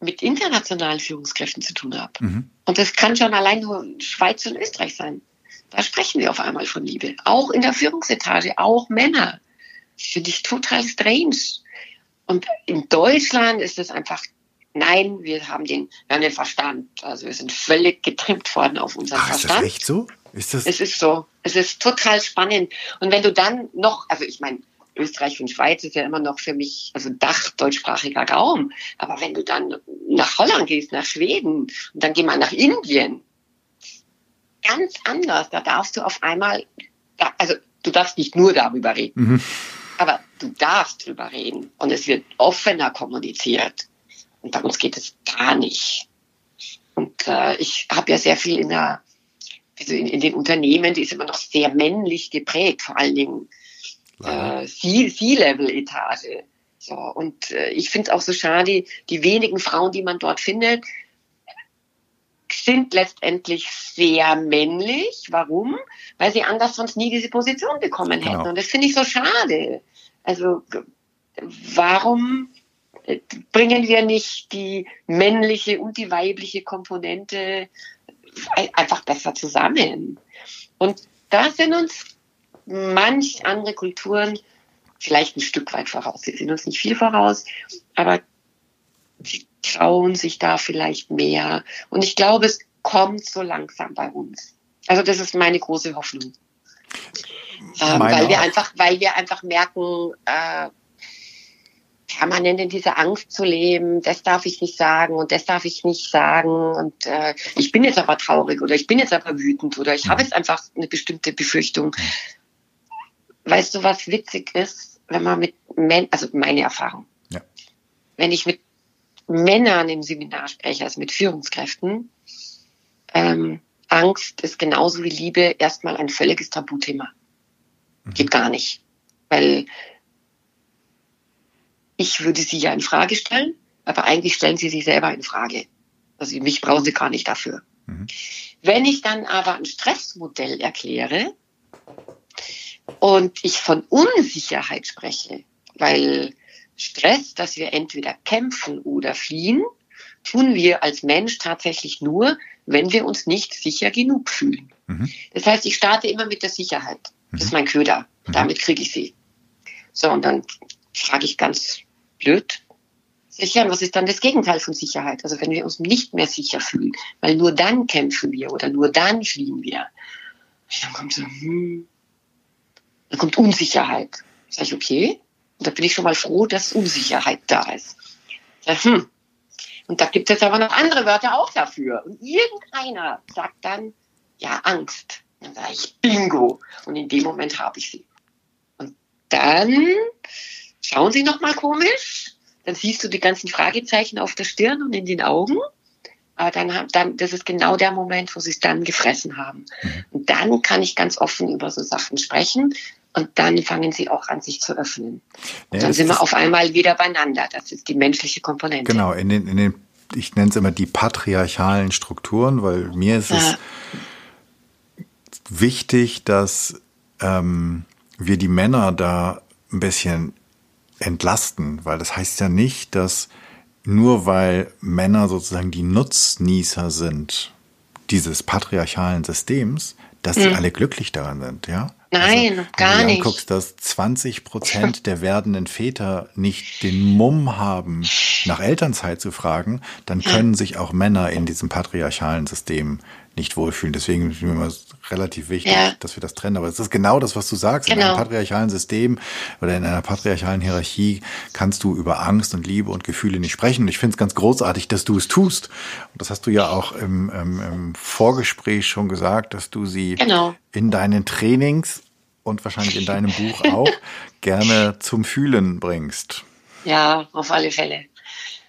mit internationalen Führungskräften zu tun habe. Mhm. Und das kann schon allein nur Schweiz und Österreich sein. Da sprechen wir auf einmal von Liebe. Auch in der Führungsetage, auch Männer. Finde ich total strange. Und in Deutschland ist es einfach, nein, wir haben den, wir haben den Verstand. Also wir sind völlig getrimmt worden auf unseren Ach, ist Verstand. das echt so? Ist das? Es ist so. Es ist total spannend. Und wenn du dann noch, also ich meine, Österreich und Schweiz ist ja immer noch für mich, also Dach deutschsprachiger Raum. Aber wenn du dann nach Holland gehst, nach Schweden und dann geh mal nach Indien, ganz anders. Da darfst du auf einmal, also du darfst nicht nur darüber reden, Mhm. aber du darfst drüber reden und es wird offener kommuniziert. Und bei uns geht es gar nicht. Und äh, ich habe ja sehr viel in der, also in, in den Unternehmen, die ist immer noch sehr männlich geprägt, vor allen Dingen. Äh, C-Level-Etage. So, und äh, ich finde es auch so schade, die wenigen Frauen, die man dort findet, sind letztendlich sehr männlich. Warum? Weil sie anders sonst nie diese Position bekommen hätten. Genau. Und das finde ich so schade. Also warum äh, bringen wir nicht die männliche und die weibliche Komponente ein- einfach besser zusammen? Und da sind uns manch andere Kulturen vielleicht ein Stück weit voraus. Sie sind uns nicht viel voraus, aber sie trauen sich da vielleicht mehr. Und ich glaube, es kommt so langsam bei uns. Also das ist meine große Hoffnung. Ähm, weil wir einfach, weil wir einfach merken, äh, permanent in dieser Angst zu leben, das darf ich nicht sagen und das darf ich nicht sagen und äh, ich bin jetzt aber traurig oder ich bin jetzt aber wütend oder ich habe jetzt einfach eine bestimmte Befürchtung. Weißt du, was witzig ist, wenn man mit Männern, also meine Erfahrung, Ja. wenn ich mit Männern im Seminar spreche, also mit Führungskräften, ähm, Angst ist genauso wie Liebe erstmal ein völliges Tabuthema. Geht gar nicht. Weil ich würde sie ja in Frage stellen, aber eigentlich stellen sie sich selber in Frage. Also mich brauchen sie gar nicht dafür. Mhm. Wenn ich dann aber ein Stressmodell erkläre und ich von Unsicherheit spreche, weil Stress, dass wir entweder kämpfen oder fliehen, tun wir als Mensch tatsächlich nur, wenn wir uns nicht sicher genug fühlen. Mhm. Das heißt, ich starte immer mit der Sicherheit. Das ist mein Köder. Damit kriege ich sie. So, und dann frage ich ganz blöd, sicher, und was ist dann das Gegenteil von Sicherheit? Also wenn wir uns nicht mehr sicher fühlen, weil nur dann kämpfen wir oder nur dann fliehen wir. Dann kommt so, hm, dann kommt Unsicherheit. Sag ich, okay. Und da bin ich schon mal froh, dass Unsicherheit da ist. Sag, hm. Und da gibt es aber noch andere Wörter auch dafür. Und irgendeiner sagt dann, ja, Angst. Dann sage ich, Bingo. Und in dem Moment habe ich sie. Und dann schauen sie noch mal komisch. Dann siehst du die ganzen Fragezeichen auf der Stirn und in den Augen. Aber dann, haben- dann, das ist genau der Moment, wo sie es dann gefressen haben. Und dann kann ich ganz offen über so Sachen sprechen. Und dann fangen sie auch an, sich zu öffnen. Ja, dann sind wir auf einmal wieder beieinander. Das ist die menschliche Komponente. Genau, in den, in den, ich nenne es immer die patriarchalen Strukturen, weil mir ist es Ja. wichtig, dass ähm, wir die Männer da ein bisschen entlasten, weil das heißt ja nicht, dass nur weil Männer sozusagen die Nutznießer sind dieses patriarchalen Systems, dass sie alle glücklich daran sind, ja? Hm. Also, Nein, wenn gar du dir nicht. anguckst, dass 20 Prozent der werdenden Väter nicht den Mumm haben, nach Elternzeit zu fragen, dann können sich auch Männer in diesem patriarchalen System nicht wohlfühlen. Deswegen relativ wichtig, Ja. dass wir das trennen. Aber es ist genau das, was du sagst. In Genau. einem patriarchalen System oder in einer patriarchalen Hierarchie kannst du über Angst und Liebe und Gefühle nicht sprechen. Und ich finde es ganz großartig, dass du es tust. Und das hast du ja auch im, im, im Vorgespräch schon gesagt, dass du sie Genau. in deinen Trainings und wahrscheinlich in deinem Buch [laughs] auch gerne zum Fühlen bringst. Ja, auf alle Fälle.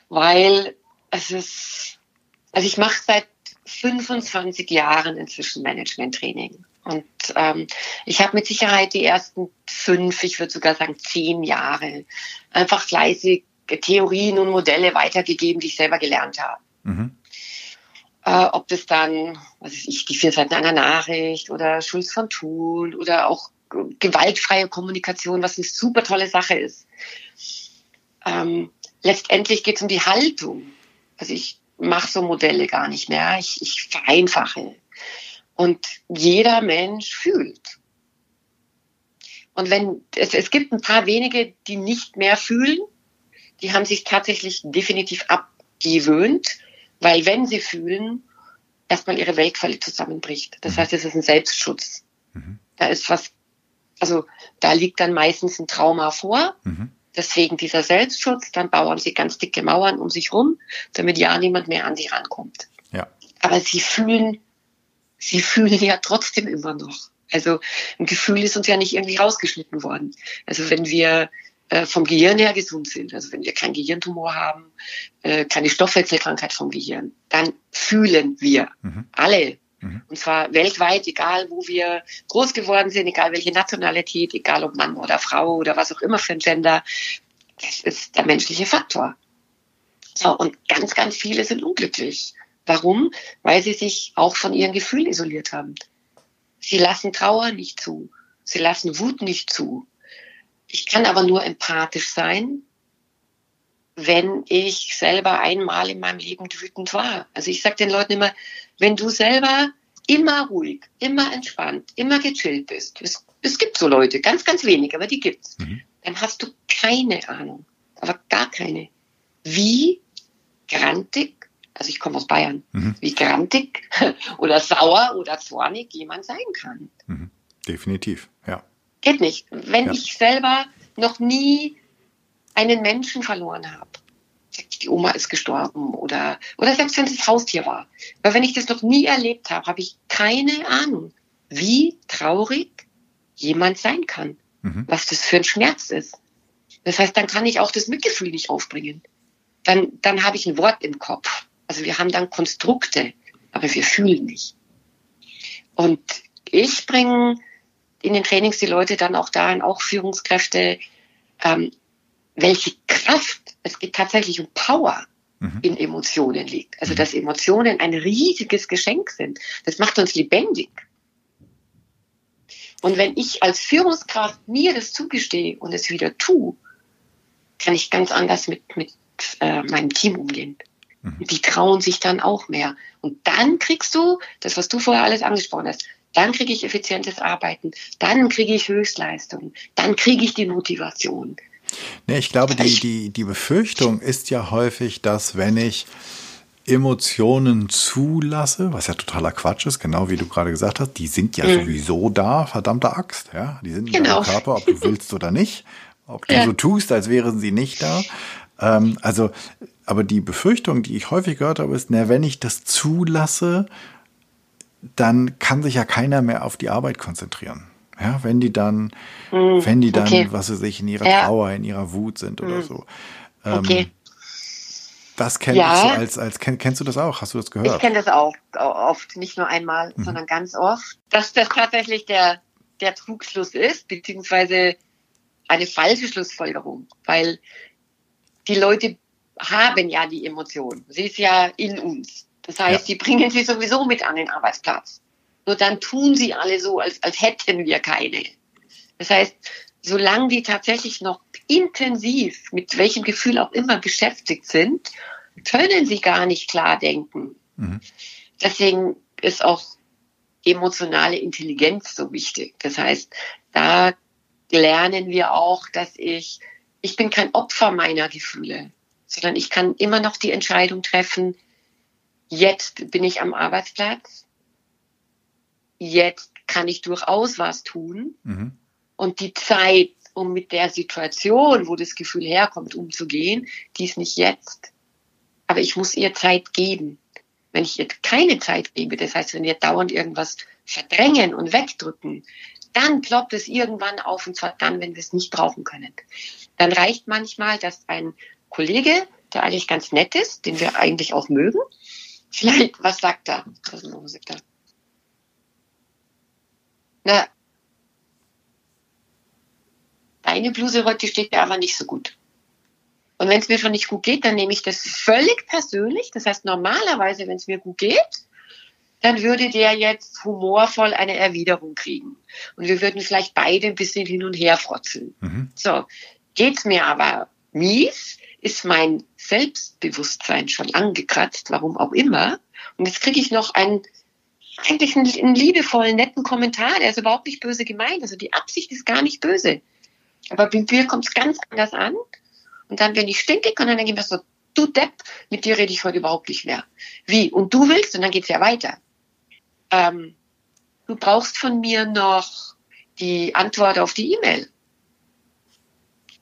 Weil es ist, also ich mache seit 25 Jahren inzwischen Management-Training. Und ähm, ich habe mit Sicherheit die ersten fünf, ich würde sogar sagen zehn Jahre einfach fleißig Theorien und Modelle weitergegeben, die ich selber gelernt habe. Mhm. Äh, ob das dann, was weiß ich, die vier Seiten einer Nachricht oder Schulz von Thun oder auch gewaltfreie Kommunikation, was eine super tolle Sache ist. Ähm, letztendlich geht es um die Haltung. Also ich mache so Modelle gar nicht mehr. Ich, ich vereinfache. Und jeder Mensch fühlt. Und wenn es, es gibt ein paar wenige, die nicht mehr fühlen, die haben sich tatsächlich definitiv abgewöhnt, weil wenn sie fühlen, erstmal ihre Weltqualität zusammenbricht. Das heißt, es ist ein Selbstschutz. Mhm. Da ist was, also da liegt dann meistens ein Trauma vor. Mhm. Deswegen dieser Selbstschutz, dann bauen sie ganz dicke Mauern um sich rum, damit ja niemand mehr an sie rankommt. Ja. Aber sie fühlen, sie fühlen ja trotzdem immer noch. Also ein Gefühl ist uns ja nicht irgendwie rausgeschnitten worden. Also wenn wir äh, vom Gehirn her gesund sind, also wenn wir keinen Gehirntumor haben, äh, keine Stoffwechselkrankheit vom Gehirn, dann fühlen wir mhm. alle. Mhm. Und zwar weltweit, egal wo wir groß geworden sind, egal welche Nationalität, egal ob Mann oder Frau oder was auch immer für ein Gender, das ist der menschliche Faktor. So, und ganz, ganz viele sind unglücklich. Warum? Weil sie sich auch von ihren Gefühlen isoliert haben. Sie lassen Trauer nicht zu. Sie lassen Wut nicht zu. Ich kann aber nur empathisch sein, wenn ich selber einmal in meinem Leben wütend war. Also ich sage den Leuten immer, wenn du selber immer ruhig, immer entspannt, immer gechillt bist, es, es gibt so Leute, ganz, ganz wenig, aber die gibt's, mhm. dann hast du keine Ahnung, aber gar keine, wie grantig, also ich komme aus Bayern, mhm. wie grantig [laughs] oder sauer oder zornig jemand sein kann. Mhm. Definitiv, ja. Geht nicht. Wenn ja. ich selber noch nie einen Menschen verloren habe, die Oma ist gestorben oder, oder selbst wenn es das Haustier war. Aber wenn ich das noch nie erlebt habe, habe ich keine Ahnung, wie traurig jemand sein kann, mhm. was das für ein Schmerz ist. Das heißt, dann kann ich auch das Mitgefühl nicht aufbringen. Dann, dann habe ich ein Wort im Kopf. Also wir haben dann Konstrukte, aber wir fühlen nicht. Und ich bringe in den Trainings die Leute dann auch dahin, auch Führungskräfte, ähm, welche Kraft, es geht tatsächlich um Power mhm. in Emotionen liegt. Also, mhm. dass Emotionen ein riesiges Geschenk sind. Das macht uns lebendig. Und wenn ich als Führungskraft mir das zugestehe und es wieder tue, kann ich ganz anders mit, mit äh, meinem Team umgehen. Mhm. Die trauen sich dann auch mehr. Und dann kriegst du das, was du vorher alles angesprochen hast, dann kriege ich effizientes Arbeiten, dann kriege ich Höchstleistung, dann kriege ich die Motivation. Nee, ich glaube, die, die, die Befürchtung ist ja häufig, dass wenn ich Emotionen zulasse, was ja totaler Quatsch ist, genau wie du gerade gesagt hast, die sind ja mhm. sowieso da, verdammte Axt, ja, die sind in genau. deinem Körper, ob du [laughs] willst oder nicht, ob du ja. so tust, als wären sie nicht da. Ähm, also, aber die Befürchtung, die ich häufig gehört habe, ist, na, wenn ich das zulasse, dann kann sich ja keiner mehr auf die Arbeit konzentrieren. Ja, wenn die dann, mm, wenn die dann, okay. was weiß ich, in ihrer ja. Trauer, in ihrer Wut sind oder mm. so. Ähm, okay. Das kennst ja. du als, als kenn, kennst du das auch? Hast du das gehört? Ich kenne das auch oft, nicht nur einmal, mhm. sondern ganz oft, dass das tatsächlich der, der Trugschluss ist, beziehungsweise eine falsche Schlussfolgerung, weil die Leute haben ja die Emotion. Sie ist ja in uns. Das heißt, ja. die bringen sie sowieso mit an den Arbeitsplatz. Nur dann tun sie alle so, als, als hätten wir keine. Das heißt, solange die tatsächlich noch intensiv mit welchem Gefühl auch immer beschäftigt sind, können sie gar nicht klar denken. Mhm. Deswegen ist auch emotionale Intelligenz so wichtig. Das heißt, da lernen wir auch, dass ich, ich bin kein Opfer meiner Gefühle, sondern ich kann immer noch die Entscheidung treffen, Jetzt bin ich am Arbeitsplatz. Jetzt kann ich durchaus was tun. Mhm. Und die Zeit, um mit der Situation, wo das Gefühl herkommt, umzugehen, die ist nicht jetzt. Aber ich muss ihr Zeit geben. Wenn ich ihr keine Zeit gebe, das heißt, wenn wir dauernd irgendwas verdrängen und wegdrücken, dann ploppt es irgendwann auf und zwar dann, wenn wir es nicht brauchen können. Dann reicht manchmal, dass ein Kollege, der eigentlich ganz nett ist, den wir eigentlich auch mögen, [laughs] Vielleicht, was sagt er? Was sagt er? Na, deine Bluse heute steht mir aber nicht so gut. Und wenn es mir schon nicht gut geht, dann nehme ich das völlig persönlich. Das heißt, normalerweise, wenn es mir gut geht, dann würde der jetzt humorvoll eine Erwiderung kriegen. Und wir würden vielleicht beide ein bisschen hin und her frotzeln. Mhm. So, geht's mir aber mies, ist mein Selbstbewusstsein schon angekratzt, warum auch immer. Und jetzt kriege ich noch einen, eigentlich einen, einen liebevollen, netten Kommentar, der ist überhaupt nicht böse gemeint. Also die Absicht ist gar nicht böse. Aber bei mir kommt es ganz anders an. und dann bin ich stinkig und dann denke ich mir so, du Depp, mit dir rede ich heute überhaupt nicht mehr. Wie? Und du willst? Und dann geht's ja weiter. Ähm, du brauchst von mir noch die Antwort auf die E-Mail.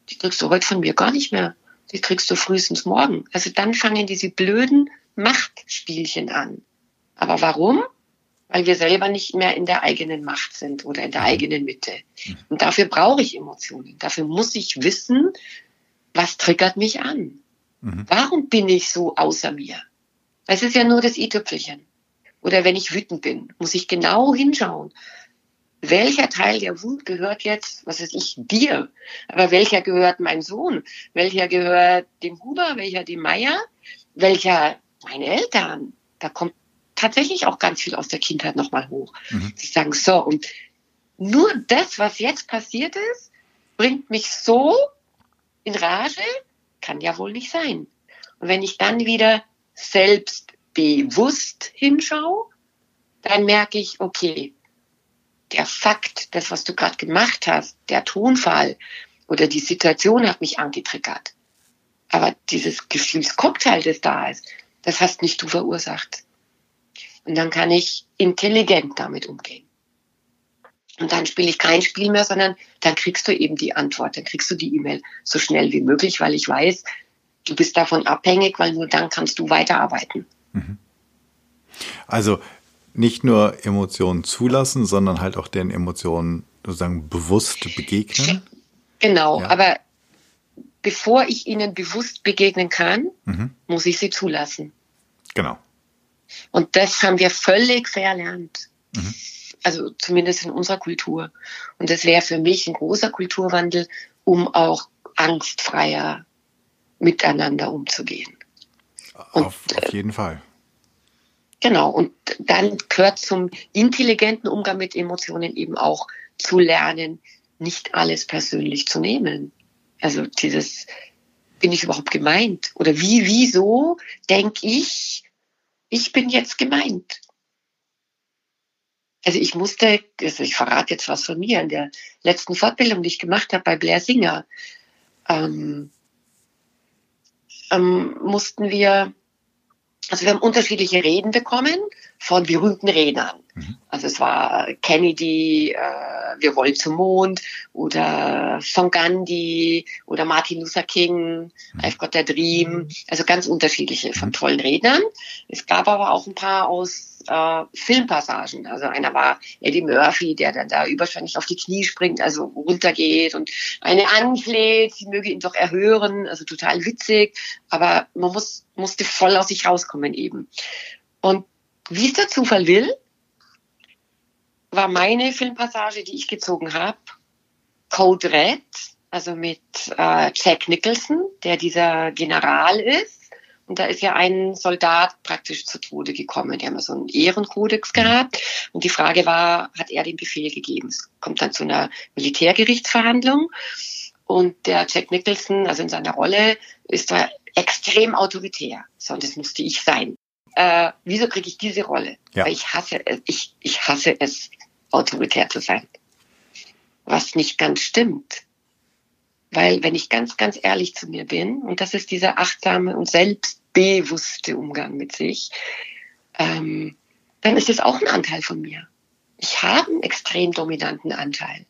Die kriegst du heute von mir gar nicht mehr. Die kriegst du frühestens morgen. Also dann fangen diese blöden Machtspielchen an. Aber warum? Weil wir selber nicht mehr in der eigenen Macht sind oder in der eigenen Mitte. Und dafür brauche ich Emotionen. Dafür muss ich wissen, was triggert mich an. Mhm. Warum bin ich so außer mir? Es ist ja nur das i-Tüpfelchen. Oder wenn ich wütend bin, muss ich genau hinschauen. Welcher Teil der Wut gehört jetzt, was weiß ich, dir? Aber welcher gehört meinem Sohn? Welcher gehört dem Huber? Welcher dem Meier? Welcher meine Eltern? Da kommt tatsächlich auch ganz viel aus der Kindheit nochmal hoch. Mhm. Sie sagen, so, und nur das, was jetzt passiert ist, bringt mich so in Rage, kann ja wohl nicht sein. Und wenn ich dann wieder selbstbewusst hinschaue, dann merke ich, okay, der Fakt, das, was du gerade gemacht hast, der Tonfall oder die Situation hat mich angetriggert. Aber dieses Gefühlscocktail, das da ist, das hast nicht du verursacht. Und dann kann ich intelligent damit umgehen. Und dann spiele ich kein Spiel mehr, sondern dann kriegst du eben die Antwort, dann kriegst du die E-Mail so schnell wie möglich, weil ich weiß, du bist davon abhängig, weil nur dann kannst du weiterarbeiten. Mhm. Also nicht nur Emotionen zulassen, sondern halt auch den Emotionen sozusagen bewusst begegnen. Genau, ja. aber bevor ich ihnen bewusst begegnen kann, mhm. muss ich sie zulassen. Genau. Und das haben wir völlig verlernt. Mhm also zumindest in unserer Kultur. Und das wäre für mich ein großer Kulturwandel, um auch angstfreier miteinander umzugehen. Und, auf, auf jeden Fall. Genau, und dann gehört zum intelligenten Umgang mit Emotionen eben auch zu lernen, nicht alles persönlich zu nehmen. Also dieses, bin ich überhaupt gemeint? Oder wie, wieso denke ich, ich bin jetzt gemeint? Also ich musste, also ich verrate jetzt was von mir, in der letzten Fortbildung, die ich gemacht habe bei Blair Singer, ähm, ähm, mussten wir, also wir haben unterschiedliche Reden bekommen von berühmten Rednern. Mhm. Also es war Kennedy, äh, Wir wollen zum Mond oder von Gandhi oder Martin Luther King, mhm. I've got a dream. Also ganz unterschiedliche von mhm. tollen Rednern. Es gab aber auch ein paar aus äh, Filmpassagen. Also einer war Eddie Murphy, der dann da überschwänglich auf die Knie springt, also runtergeht und eine anfleht, sie möge ihn doch erhören, also total witzig, aber man muss, musste voll aus sich rauskommen eben. Und wie es der Zufall will, war meine Filmpassage, die ich gezogen habe, Code Red, also mit äh, Jack Nicholson, der dieser General ist da ist ja ein Soldat praktisch zu Tode gekommen. Die haben ja so einen Ehrenkodex gehabt. Und die Frage war, hat er den Befehl gegeben? Es kommt dann zu einer Militärgerichtsverhandlung. Und der Jack Nicholson, also in seiner Rolle, ist da extrem autoritär. So, und das musste ich sein. Äh, wieso kriege ich diese Rolle? Ja. Weil ich hasse es, ich, ich hasse es, autoritär zu sein. Was nicht ganz stimmt. Weil wenn ich ganz, ganz ehrlich zu mir bin, und das ist dieser achtsame und selbstbewusste Umgang mit sich, ähm, dann ist es auch ein Anteil von mir. Ich habe einen extrem dominanten Anteil.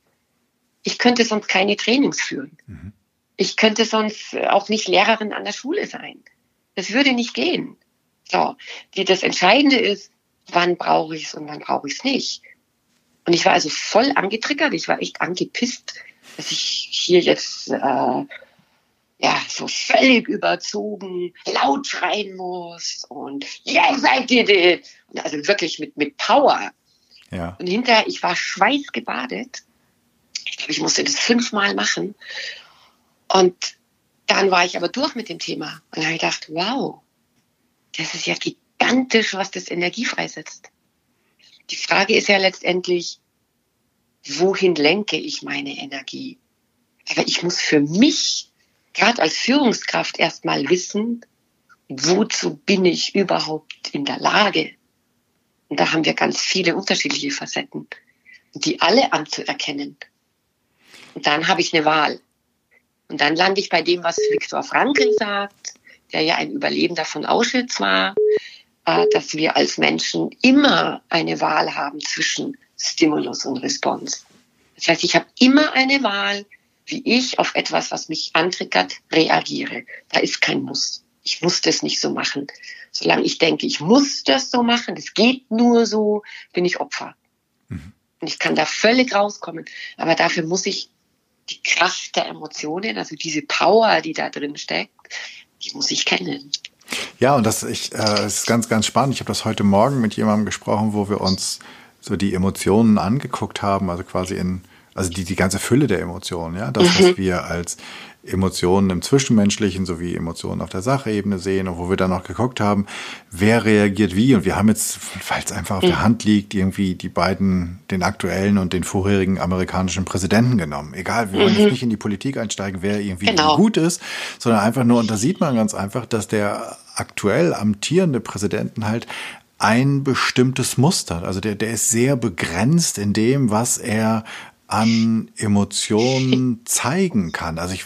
Ich könnte sonst keine Trainings führen. Mhm. Ich könnte sonst auch nicht Lehrerin an der Schule sein. Das würde nicht gehen. So, die, das Entscheidende ist, wann brauche ich es und wann brauche ich es nicht. Und ich war also voll angetriggert, ich war echt angepisst, dass ich hier jetzt äh, ja so völlig überzogen laut schreien muss und ja yeah, seid ihr das? Also wirklich mit mit Power. Ja. Und hinterher, ich war schweißgebadet. Ich glaube, ich musste das fünfmal machen. Und dann war ich aber durch mit dem Thema. Und dann habe ich gedacht, wow, das ist ja gigantisch, was das Energie freisetzt. Die Frage ist ja letztendlich, wohin lenke ich meine Energie? Aber ich muss für mich, gerade als Führungskraft, erstmal wissen, wozu bin ich überhaupt in der Lage? Und da haben wir ganz viele unterschiedliche Facetten, die alle anzuerkennen. Und dann habe ich eine Wahl. Und dann lande ich bei dem, was Viktor Frankl sagt, der ja ein Überlebender von Auschwitz war, äh, dass wir als Menschen immer eine Wahl haben zwischen Stimulus und Response. Das heißt, ich habe immer eine Wahl, wie ich auf etwas, was mich antriggert, reagiere. Da ist kein Muss. Ich muss das nicht so machen. Solange ich denke, ich muss das so machen, das geht nur so, bin ich Opfer. Mhm. Und ich kann da völlig rauskommen. Aber dafür muss ich die Kraft der Emotionen, also diese Power, die da drin steckt, die muss ich kennen. Ja, und das, ich, äh, ist ganz, ganz spannend. Ich habe das heute Morgen mit jemandem gesprochen, wo wir uns so die Emotionen angeguckt haben, also quasi in, also die, die ganze Fülle der Emotionen, ja, das, mhm. was wir als Emotionen im Zwischenmenschlichen sowie Emotionen auf der Sachebene sehen und wo wir dann noch geguckt haben, wer reagiert wie. Und wir haben jetzt, weil es einfach auf mhm. der Hand liegt, irgendwie die beiden, den aktuellen und den vorherigen amerikanischen Präsidenten genommen. Egal, wir wollen mhm. jetzt nicht in die Politik einsteigen, wer irgendwie genau. gut ist, sondern einfach nur, und da sieht man ganz einfach, dass der aktuell amtierende Präsidenten halt ein bestimmtes Muster. Also der, der ist sehr begrenzt in dem, was er an Emotionen [laughs] zeigen kann. Also ich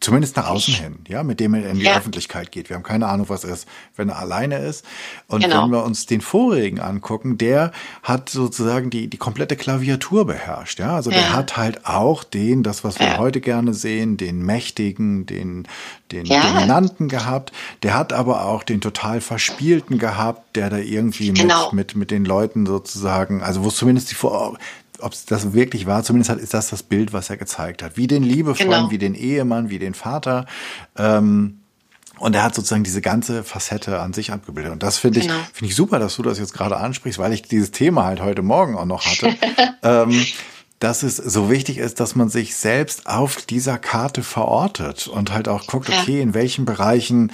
Zumindest nach außen hin, ja, mit dem er in die ja. Öffentlichkeit geht. Wir haben keine Ahnung, was er ist, wenn er alleine ist. Und genau. wenn wir uns den vorigen angucken, der hat sozusagen die, die komplette Klaviatur beherrscht, ja. Also ja. der hat halt auch den, das, was wir ja. heute gerne sehen, den Mächtigen, den, den Dominanten gehabt. Der hat aber auch den total Verspielten gehabt, der da irgendwie genau. mit, mit, mit den Leuten sozusagen, also wo es zumindest die, ob es das wirklich war, zumindest hat, ist das das Bild, was er gezeigt hat. Wie den Liebevollen, genau. wie den Ehemann, wie den Vater. Ähm, und er hat sozusagen diese ganze Facette an sich abgebildet. Und das finde ich, genau. finde ich super, dass du das jetzt gerade ansprichst, weil ich dieses Thema halt heute Morgen auch noch hatte. [laughs] ähm, dass es so wichtig ist, dass man sich selbst auf dieser Karte verortet und halt auch guckt, okay, in welchen Bereichen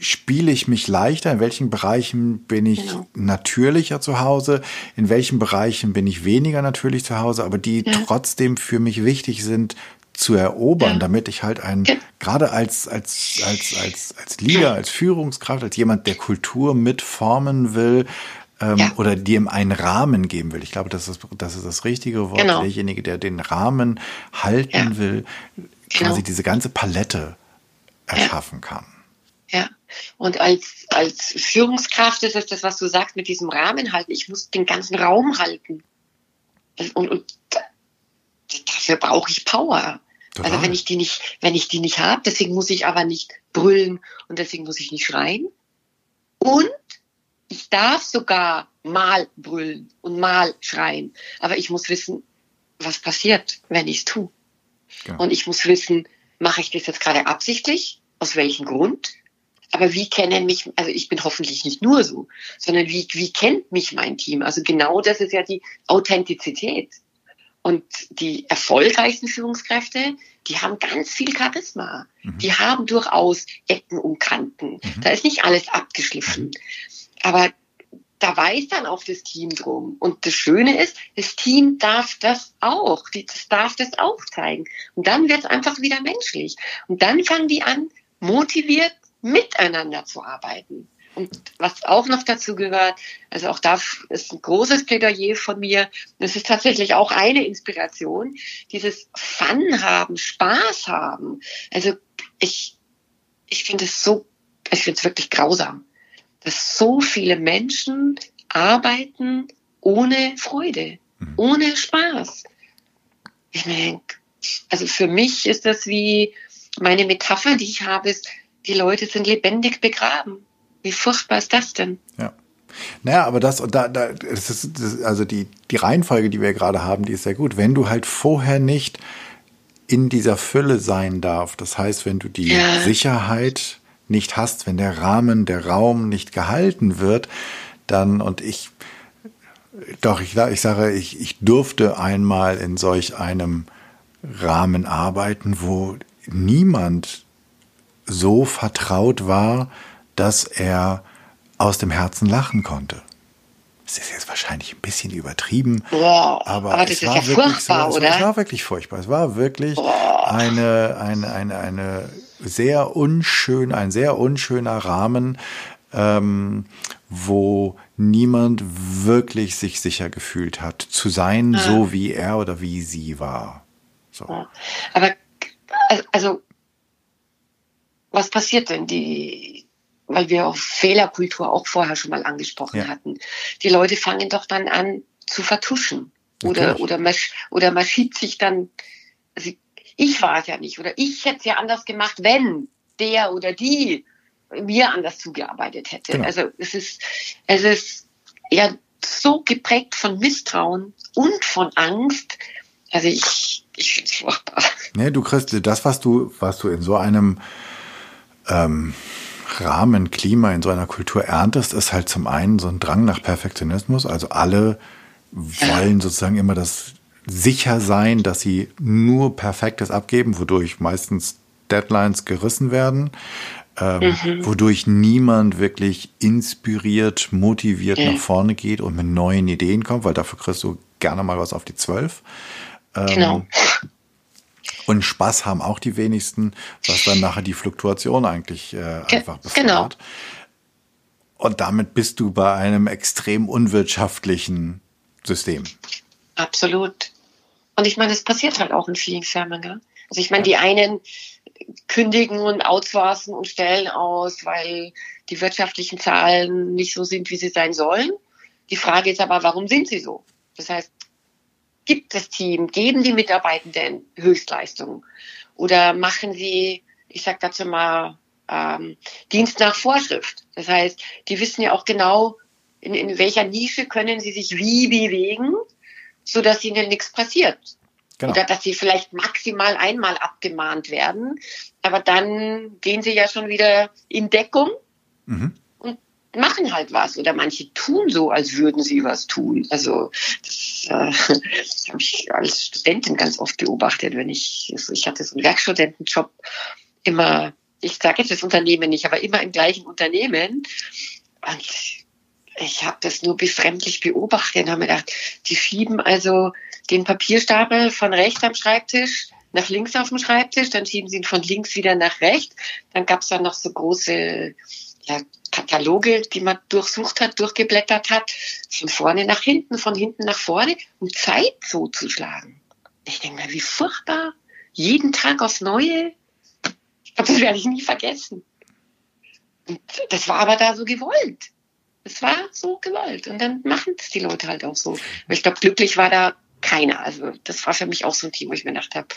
spiele ich mich leichter? In welchen Bereichen bin ich genau. natürlicher zu Hause? In welchen Bereichen bin ich weniger natürlich zu Hause, aber die ja. trotzdem für mich wichtig sind zu erobern, ja. damit ich halt ein, ja. gerade als, als, als, als, als Leader, als Führungskraft, als jemand, der Kultur mitformen will, ähm, ja. oder dem einen Rahmen geben will. Ich glaube, das ist das, ist das richtige Wort. Genau. Derjenige, der den Rahmen halten will, quasi genau. diese ganze Palette erschaffen kann. Und als, als Führungskraft ist es das, was du sagst, mit diesem Rahmen halten. Ich muss den ganzen Raum halten. Und, und dafür brauche ich Power. Total. Also wenn ich die nicht, wenn ich die nicht habe, deswegen muss ich aber nicht brüllen und deswegen muss ich nicht schreien. Und ich darf sogar mal brüllen und mal schreien. Aber ich muss wissen, was passiert, wenn ich es tue. Ja. Und ich muss wissen, mache ich das jetzt gerade absichtlich? Aus welchem Grund? Aber wie kennen mich, also ich bin hoffentlich nicht nur so, sondern wie, wie kennt mich mein Team? Also genau das ist ja die Authentizität. Und die erfolgreichsten Führungskräfte, die haben ganz viel Charisma. Mhm. Die haben durchaus Ecken und Kanten. Mhm. Da ist nicht alles abgeschliffen. Mhm. Aber da weiß dann auch das Team drum. Und das Schöne ist, das Team darf das auch. Das darf das auch zeigen. Und dann wird es einfach wieder menschlich. Und dann fangen die an, motiviert miteinander zu arbeiten. Und was auch noch dazu gehört, also auch da ist ein großes Plädoyer von mir, das ist tatsächlich auch eine Inspiration, dieses Fun haben, Spaß haben. Also ich, ich finde es so, ich finde es wirklich grausam, dass so viele Menschen arbeiten ohne Freude, mhm. ohne Spaß. Ich meine, also für mich ist das wie meine Metapher, die ich habe, ist, die Leute sind lebendig begraben. Wie furchtbar ist das denn? Ja. Naja, aber das, da, da, das ist, das, also die, die Reihenfolge, die wir gerade haben, die ist sehr gut. Wenn du halt vorher nicht in dieser Fülle sein darf, das heißt, wenn du die ja. Sicherheit nicht hast, wenn der Rahmen, der Raum nicht gehalten wird, dann, und ich, doch, ich, ich sage, ich, ich durfte einmal in solch einem Rahmen arbeiten, wo niemand so vertraut war, dass er aus dem Herzen lachen konnte. Das ist jetzt wahrscheinlich ein bisschen übertrieben, Boah, aber, aber es war ja wirklich so, es, es, war wirklich furchtbar. Es war wirklich eine, eine, eine, eine sehr unschön, ein sehr unschöner Rahmen, ähm, wo niemand wirklich sich sicher gefühlt hat, zu sein, ah. so wie er oder wie sie war. So. Aber also was passiert denn? Die, weil wir auf Fehlerkultur auch vorher schon mal angesprochen ja. hatten. Die Leute fangen doch dann an zu vertuschen. Oder, oder, man, oder man schiebt sich dann, also ich war es ja nicht, oder ich hätte es ja anders gemacht, wenn der oder die mir anders zugearbeitet hätte. Genau. Also es ist, es ist ja so geprägt von Misstrauen und von Angst. Also ich, ich finde es furchtbar. Nee, du kriegst das, was du, was du in so einem ähm, Rahmen, Klima, in so einer Kultur erntest, ist halt zum einen so ein Drang nach Perfektionismus. Also alle wollen sozusagen immer das sicher sein, dass sie nur Perfektes abgeben, wodurch meistens Deadlines gerissen werden ähm, mhm. wodurch niemand wirklich inspiriert, motiviert mhm. nach vorne geht und mit neuen Ideen kommt, weil dafür kriegst du gerne mal was auf die Zwölf. Ähm, genau. Und Spaß haben auch die wenigsten, was dann nachher die Fluktuation eigentlich äh, einfach befördert. Genau. Und damit bist du bei einem extrem unwirtschaftlichen System. Absolut. Und ich meine, es passiert halt auch in vielen Firmen. Gell? Also ich meine, die einen kündigen und outsourcen und stellen aus, weil die wirtschaftlichen Zahlen nicht so sind, wie sie sein sollen. Die Frage ist aber, warum sind sie so? Das heißt, gibt das Team, geben die Mitarbeitenden Höchstleistungen oder machen sie, ich sage dazu mal, ähm, Dienst nach Vorschrift. Das heißt, die wissen ja auch genau, in, in welcher Nische können sie sich wie bewegen, so dass ihnen nichts passiert. Genau. Oder dass sie vielleicht maximal einmal abgemahnt werden. Aber dann gehen sie ja schon wieder in Deckung mhm. Machen halt was. Oder manche tun so, als würden sie was tun. Also das, äh, habe ich als Studentin ganz oft beobachtet, wenn ich, also ich hatte so einen Werkstudentenjob immer, ich sage jetzt das Unternehmen nicht, aber immer im gleichen Unternehmen. Und ich habe das nur befremdlich beobachtet und habe mir gedacht, die schieben also den Papierstapel von rechts am Schreibtisch nach links auf dem Schreibtisch, dann schieben sie ihn von links wieder nach rechts. Dann gab es dann noch so große ja, Kataloge, die man durchsucht hat, durchgeblättert hat, von vorne nach hinten, von hinten nach vorne, um Zeit so zu schlagen. Ich denke mal, wie furchtbar. Jeden Tag aufs Neue. Ich glaube, das werde ich nie vergessen. Und das war aber da so gewollt. Es war so gewollt. Und dann machen es die Leute halt auch so. Ich glaube, glücklich war da keiner. Also das war für mich auch so ein Team, wo ich mir gedacht habe,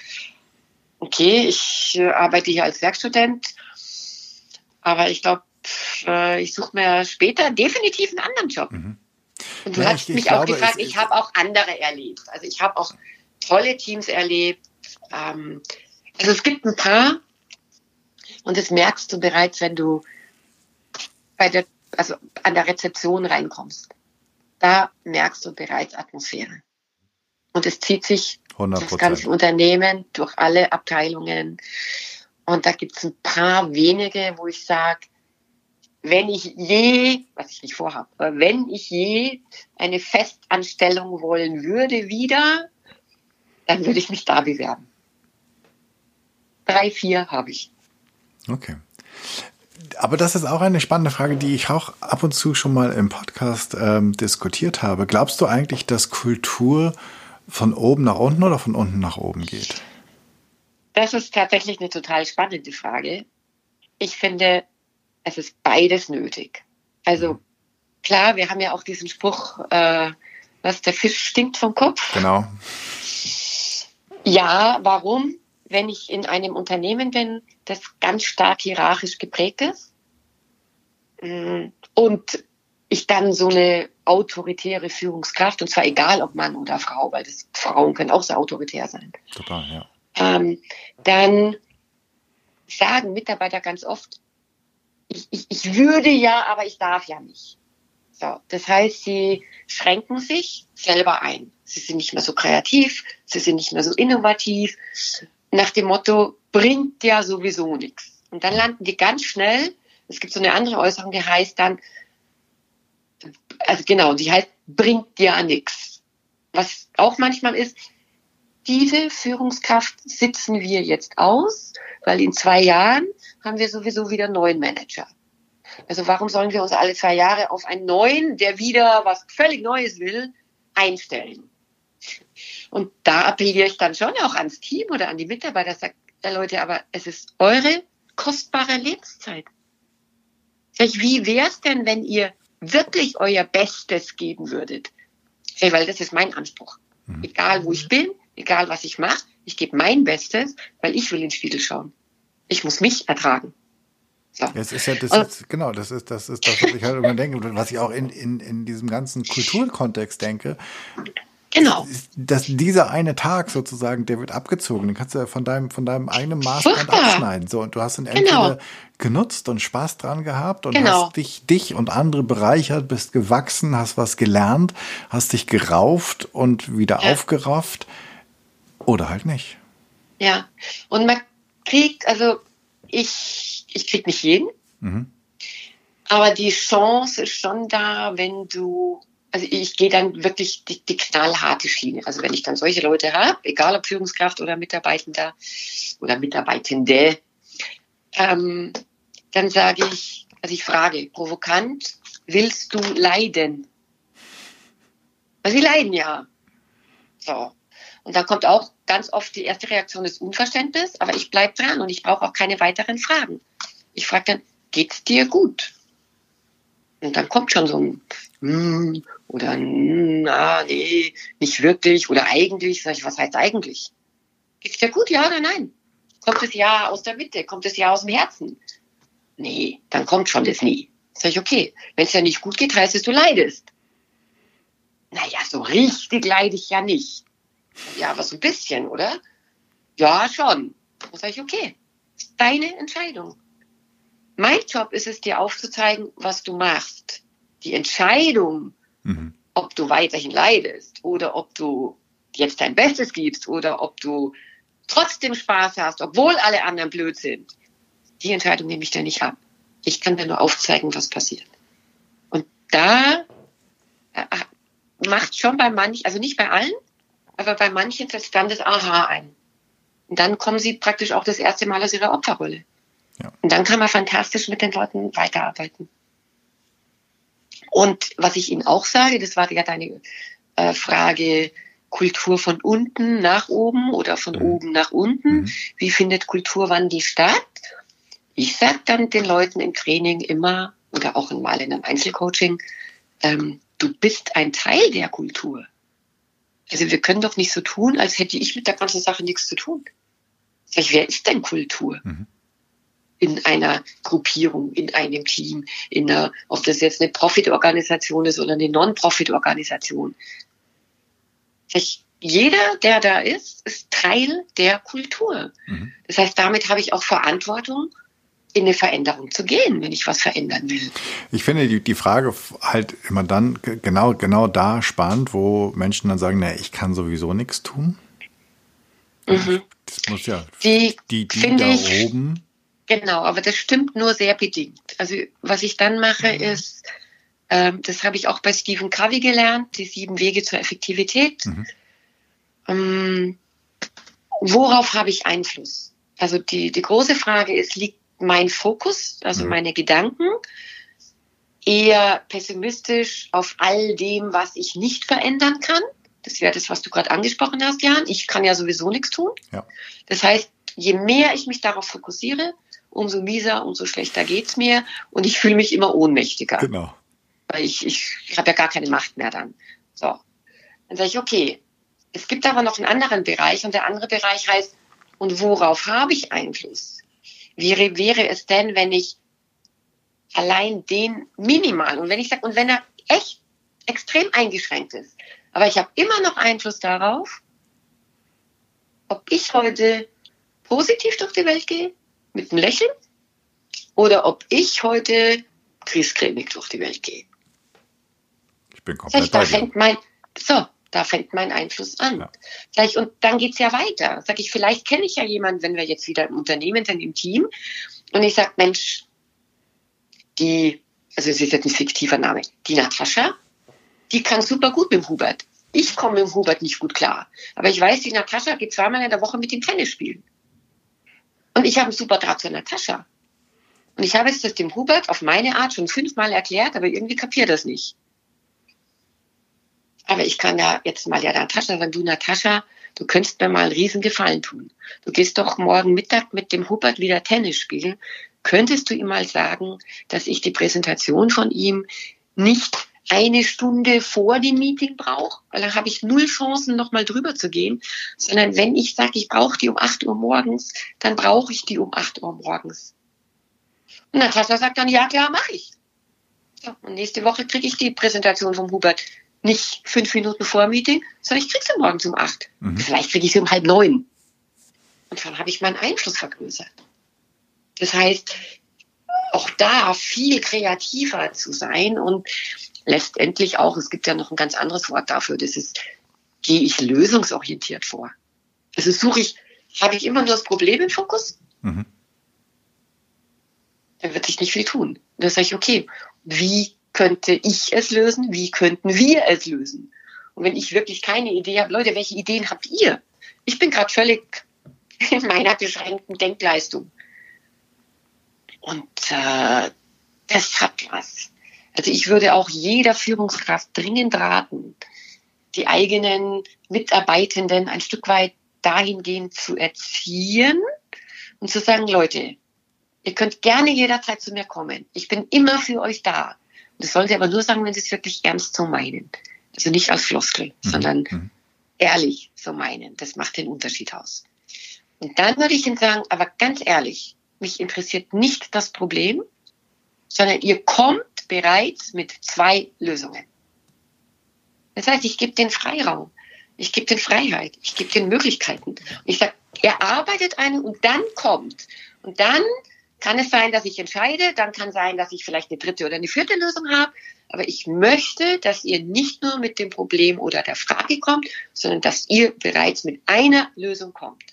okay, ich äh, arbeite hier als Werkstudent, aber ich glaube, äh, ich suche mir später definitiv einen anderen Job. Mhm. Und du ja, hast ich, mich ich auch glaube, gefragt, ich habe auch andere erlebt. Also ich habe auch tolle Teams erlebt. Ähm, also es gibt ein paar, und das merkst du bereits, wenn du bei der, also an der Rezeption reinkommst. Da merkst du bereits Atmosphäre. Und es zieht sich 100%. das ganze Unternehmen durch alle Abteilungen. Und da gibt es ein paar wenige, wo ich sage, wenn ich je, was ich nicht vorhabe, aber wenn ich je eine Festanstellung wollen würde wieder, dann würde ich mich da bewerben. Drei, vier habe ich. Okay. Aber das ist auch eine spannende Frage, die ich auch ab und zu schon mal im Podcast ähm, diskutiert habe. Glaubst du eigentlich, dass Kultur von oben nach unten oder von unten nach oben geht? Das ist tatsächlich eine total spannende Frage. Ich finde, es ist beides nötig. Also mhm. klar, wir haben ja auch diesen Spruch, äh, was der Fisch stinkt vom Kopf. Genau. Ja, warum? Wenn ich in einem Unternehmen bin, das ganz stark hierarchisch geprägt ist mm, und ich dann so eine autoritäre Führungskraft, und zwar egal ob Mann oder Frau, weil das, Frauen können auch so autoritär sein. Total, ja. Ähm, dann sagen Mitarbeiter ganz oft, ich, ich, ich würde ja, aber ich darf ja nicht. So, das heißt, sie schränken sich selber ein. Sie sind nicht mehr so kreativ, sie sind nicht mehr so innovativ. Nach dem Motto, bringt ja sowieso nichts. Und dann landen die ganz schnell, es gibt so eine andere Äußerung, die heißt dann, also genau, die heißt, bringt ja nichts. Was auch manchmal ist, diese Führungskraft sitzen wir jetzt aus, weil in zwei Jahren haben wir sowieso wieder einen neuen Manager. Also warum sollen wir uns alle zwei Jahre auf einen neuen, der wieder was völlig Neues will, einstellen? Und da appelliere ich dann schon auch ans Team oder an die Mitarbeiter, sagt, Leute, aber es ist eure kostbare Lebenszeit. Wie wär's denn, wenn ihr wirklich euer Bestes geben würdet? Weil das ist mein Anspruch. Mhm. Egal wo ich bin, egal was ich mache, ich gebe mein Bestes, weil ich will ins Spiegel schauen. Ich muss mich ertragen. So. Das ist ja, das ist, genau, das ist, das ist das, was ich halt immer denke, was ich auch in, in, in diesem ganzen Kulturkontext denke. Genau. Dass dieser eine Tag sozusagen, der wird abgezogen. Den kannst du ja von deinem, von deinem eigenen Maßband abschneiden. So, und du hast ihn genau. entweder genutzt und Spaß dran gehabt und genau. hast dich, dich und andere bereichert, bist gewachsen, hast was gelernt, hast dich gerauft und wieder ja. aufgerafft. Oder halt nicht. Ja. Und man kriegt, also ich, ich krieg nicht jeden. Mhm. Aber die Chance ist schon da, wenn du also ich gehe dann wirklich die, die knallharte Schiene. Also wenn ich dann solche Leute habe, egal ob Führungskraft oder Mitarbeitender oder Mitarbeitende, ähm, dann sage ich, also ich frage provokant, willst du leiden? Weil sie leiden ja. So. Und dann kommt auch ganz oft die erste Reaktion des Unverständnis, aber ich bleib dran und ich brauche auch keine weiteren Fragen. Ich frage dann, geht's dir gut? Und dann kommt schon so ein hm, oder na, nee, nicht wirklich oder eigentlich. Sag ich, was heißt eigentlich? Geht's dir gut, ja oder nein? Kommt es ja aus der Mitte? Kommt es ja aus dem Herzen? Nee, dann kommt schon das nie. Sag ich, okay, wenn es ja nicht gut geht, heißt es, du leidest. Naja, so richtig leide ich ja nicht. Ja, aber so ein bisschen, oder? Ja, schon. Dann sag ich, okay, deine Entscheidung. Mein Job ist es, dir aufzuzeigen, was du machst die Entscheidung, mhm. ob du weiterhin leidest oder ob du jetzt dein Bestes gibst oder ob du trotzdem Spaß hast, obwohl alle anderen blöd sind, die Entscheidung nehme ich dir nicht ab. Ich kann dir nur aufzeigen, was passiert. Und da äh, macht schon bei manchen, also nicht bei allen, aber bei manchen setzt dann das Aha ein. Und dann kommen sie praktisch auch das erste Mal aus ihrer Opferrolle. Ja. Und dann kann man fantastisch mit den Leuten weiterarbeiten. Und was ich Ihnen auch sage, das war ja deine äh, Frage, Kultur von unten nach oben oder von mhm. oben nach unten. Mhm. Wie findet Kulturwandel statt? Ich sage dann den Leuten im Training immer oder auch mal in einem Einzelcoaching, ähm, du bist ein Teil der Kultur. Also wir können doch nicht so tun, als hätte ich mit der ganzen Sache nichts zu tun. Sag ich, wer ist denn Kultur? Mhm in einer Gruppierung, in einem Team, in einer, ob das jetzt eine Profit-Organisation ist oder eine Non-Profit-Organisation. Jeder, der da ist, ist Teil der Kultur. Mhm. Das heißt, damit habe ich auch Verantwortung, in eine Veränderung zu gehen, wenn ich was verändern will. Ich finde die, die Frage halt immer dann genau, genau da spannend, wo Menschen dann sagen, na, ich kann sowieso nichts tun. Mhm. Das muss ja die, die, die da ich, oben Genau, aber das stimmt nur sehr bedingt. Also was ich dann mache mhm. ist, ähm, das habe ich auch bei Stephen Covey gelernt, die sieben Wege zur Effektivität. Mhm. Ähm, worauf habe ich Einfluss? Also die, die große Frage ist, liegt mein Fokus, also mhm. meine Gedanken, eher pessimistisch auf all dem, was ich nicht verändern kann? Das wäre das, was du gerade angesprochen hast, Jan. Ich kann ja sowieso nichts tun. Ja. Das heißt, je mehr ich mich darauf fokussiere, umso mieser, umso schlechter geht's mir und ich fühle mich immer ohnmächtiger. Genau. Weil ich, ich, ich habe ja gar keine Macht mehr dann. So. Dann sage ich, okay, es gibt aber noch einen anderen Bereich und der andere Bereich heißt, und worauf habe ich Einfluss? Wäre, wäre es denn, wenn ich allein den minimal, und wenn ich sage, und wenn er echt extrem eingeschränkt ist, aber ich habe immer noch Einfluss darauf, ob ich heute positiv durch die Welt gehe mit einem Lächeln oder ob ich heute griesgrämig durch die Welt gehe. Ich bin komplett ich, da fängt mein, so, da fängt mein Einfluss an. Ja. Sag ich, und dann geht's ja weiter. Sag ich, vielleicht kenne ich ja jemanden, wenn wir jetzt wieder im Unternehmen sind, im Team, und ich sag, Mensch, die, also es ist jetzt ein fiktiver Name, die Natascha, die kann super gut mit dem Hubert. Ich komme mit dem Hubert nicht gut klar. Aber ich weiß, die Natascha geht zweimal in der Woche mit dem Tennis spielen. Und ich habe einen super Draht zur Natascha. Und ich habe es das dem Hubert auf meine Art schon fünfmal erklärt, aber irgendwie kapiert das nicht. Aber ich kann ja jetzt mal ja Natascha sagen, du Natascha, du könntest mir mal einen riesen Gefallen tun. Du gehst doch morgen Mittag mit dem Hubert wieder Tennis spielen. Könntest du ihm mal sagen, dass ich die Präsentation von ihm nicht eine Stunde vor dem Meeting brauche, weil dann habe ich null Chancen, nochmal drüber zu gehen, sondern wenn ich sage, ich brauche die um 8 Uhr morgens, dann brauche ich die um 8 Uhr morgens. Und Natascha sagt dann, ja klar, mache ich. So, und nächste Woche kriege ich die Präsentation vom Hubert nicht fünf Minuten vor dem Meeting, sondern ich kriege sie morgens um acht. Mhm. Vielleicht kriege ich sie um halb neun. Und dann habe ich meinen Einfluss vergrößert. Das heißt, auch da viel kreativer zu sein und letztendlich auch, es gibt ja noch ein ganz anderes Wort dafür, das ist, gehe ich lösungsorientiert vor. Also suche ich, habe ich immer nur das Problem im Fokus? Mhm. Dann wird sich nicht viel tun. Und dann sage ich, okay, wie könnte ich es lösen? Wie könnten wir es lösen? Und wenn ich wirklich keine Idee habe, Leute, welche Ideen habt ihr? Ich bin gerade völlig in meiner beschränkten Denkleistung. Und äh, das hat was. Also ich würde auch jeder Führungskraft dringend raten, die eigenen Mitarbeitenden ein Stück weit dahingehend zu erziehen und zu sagen, Leute, ihr könnt gerne jederzeit zu mir kommen. Ich bin immer für euch da. Das sollen sie aber nur sagen, wenn sie es wirklich ernst so meinen. Also nicht als Floskel, mhm. sondern mhm. ehrlich so meinen. Das macht den Unterschied aus. Und dann würde ich ihnen sagen, aber ganz ehrlich, mich interessiert nicht das Problem, sondern ihr kommt bereits mit zwei Lösungen. Das heißt, ich gebe den Freiraum, ich gebe den Freiheit, ich gebe den Möglichkeiten. Ich sage, er arbeitet eine und dann kommt. Und dann kann es sein, dass ich entscheide, dann kann sein, dass ich vielleicht eine dritte oder eine vierte Lösung habe. Aber ich möchte, dass ihr nicht nur mit dem Problem oder der Frage kommt, sondern dass ihr bereits mit einer Lösung kommt.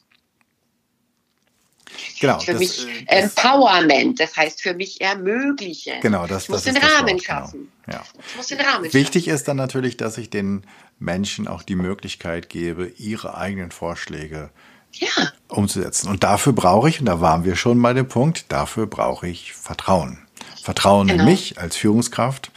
Genau. Für das, mich äh, das, Empowerment, das heißt für mich ermöglichen. Genau, das, ich muss das den Rahmen Wort, genau. schaffen. Genau. Ja. Ich muss den Rahmen Wichtig schaffen. ist dann natürlich, dass ich den Menschen auch die Möglichkeit gebe, ihre eigenen Vorschläge ja. umzusetzen. Und dafür brauche ich, und da waren wir schon bei dem Punkt, dafür brauche ich Vertrauen. Vertrauen genau. in mich als Führungskraft,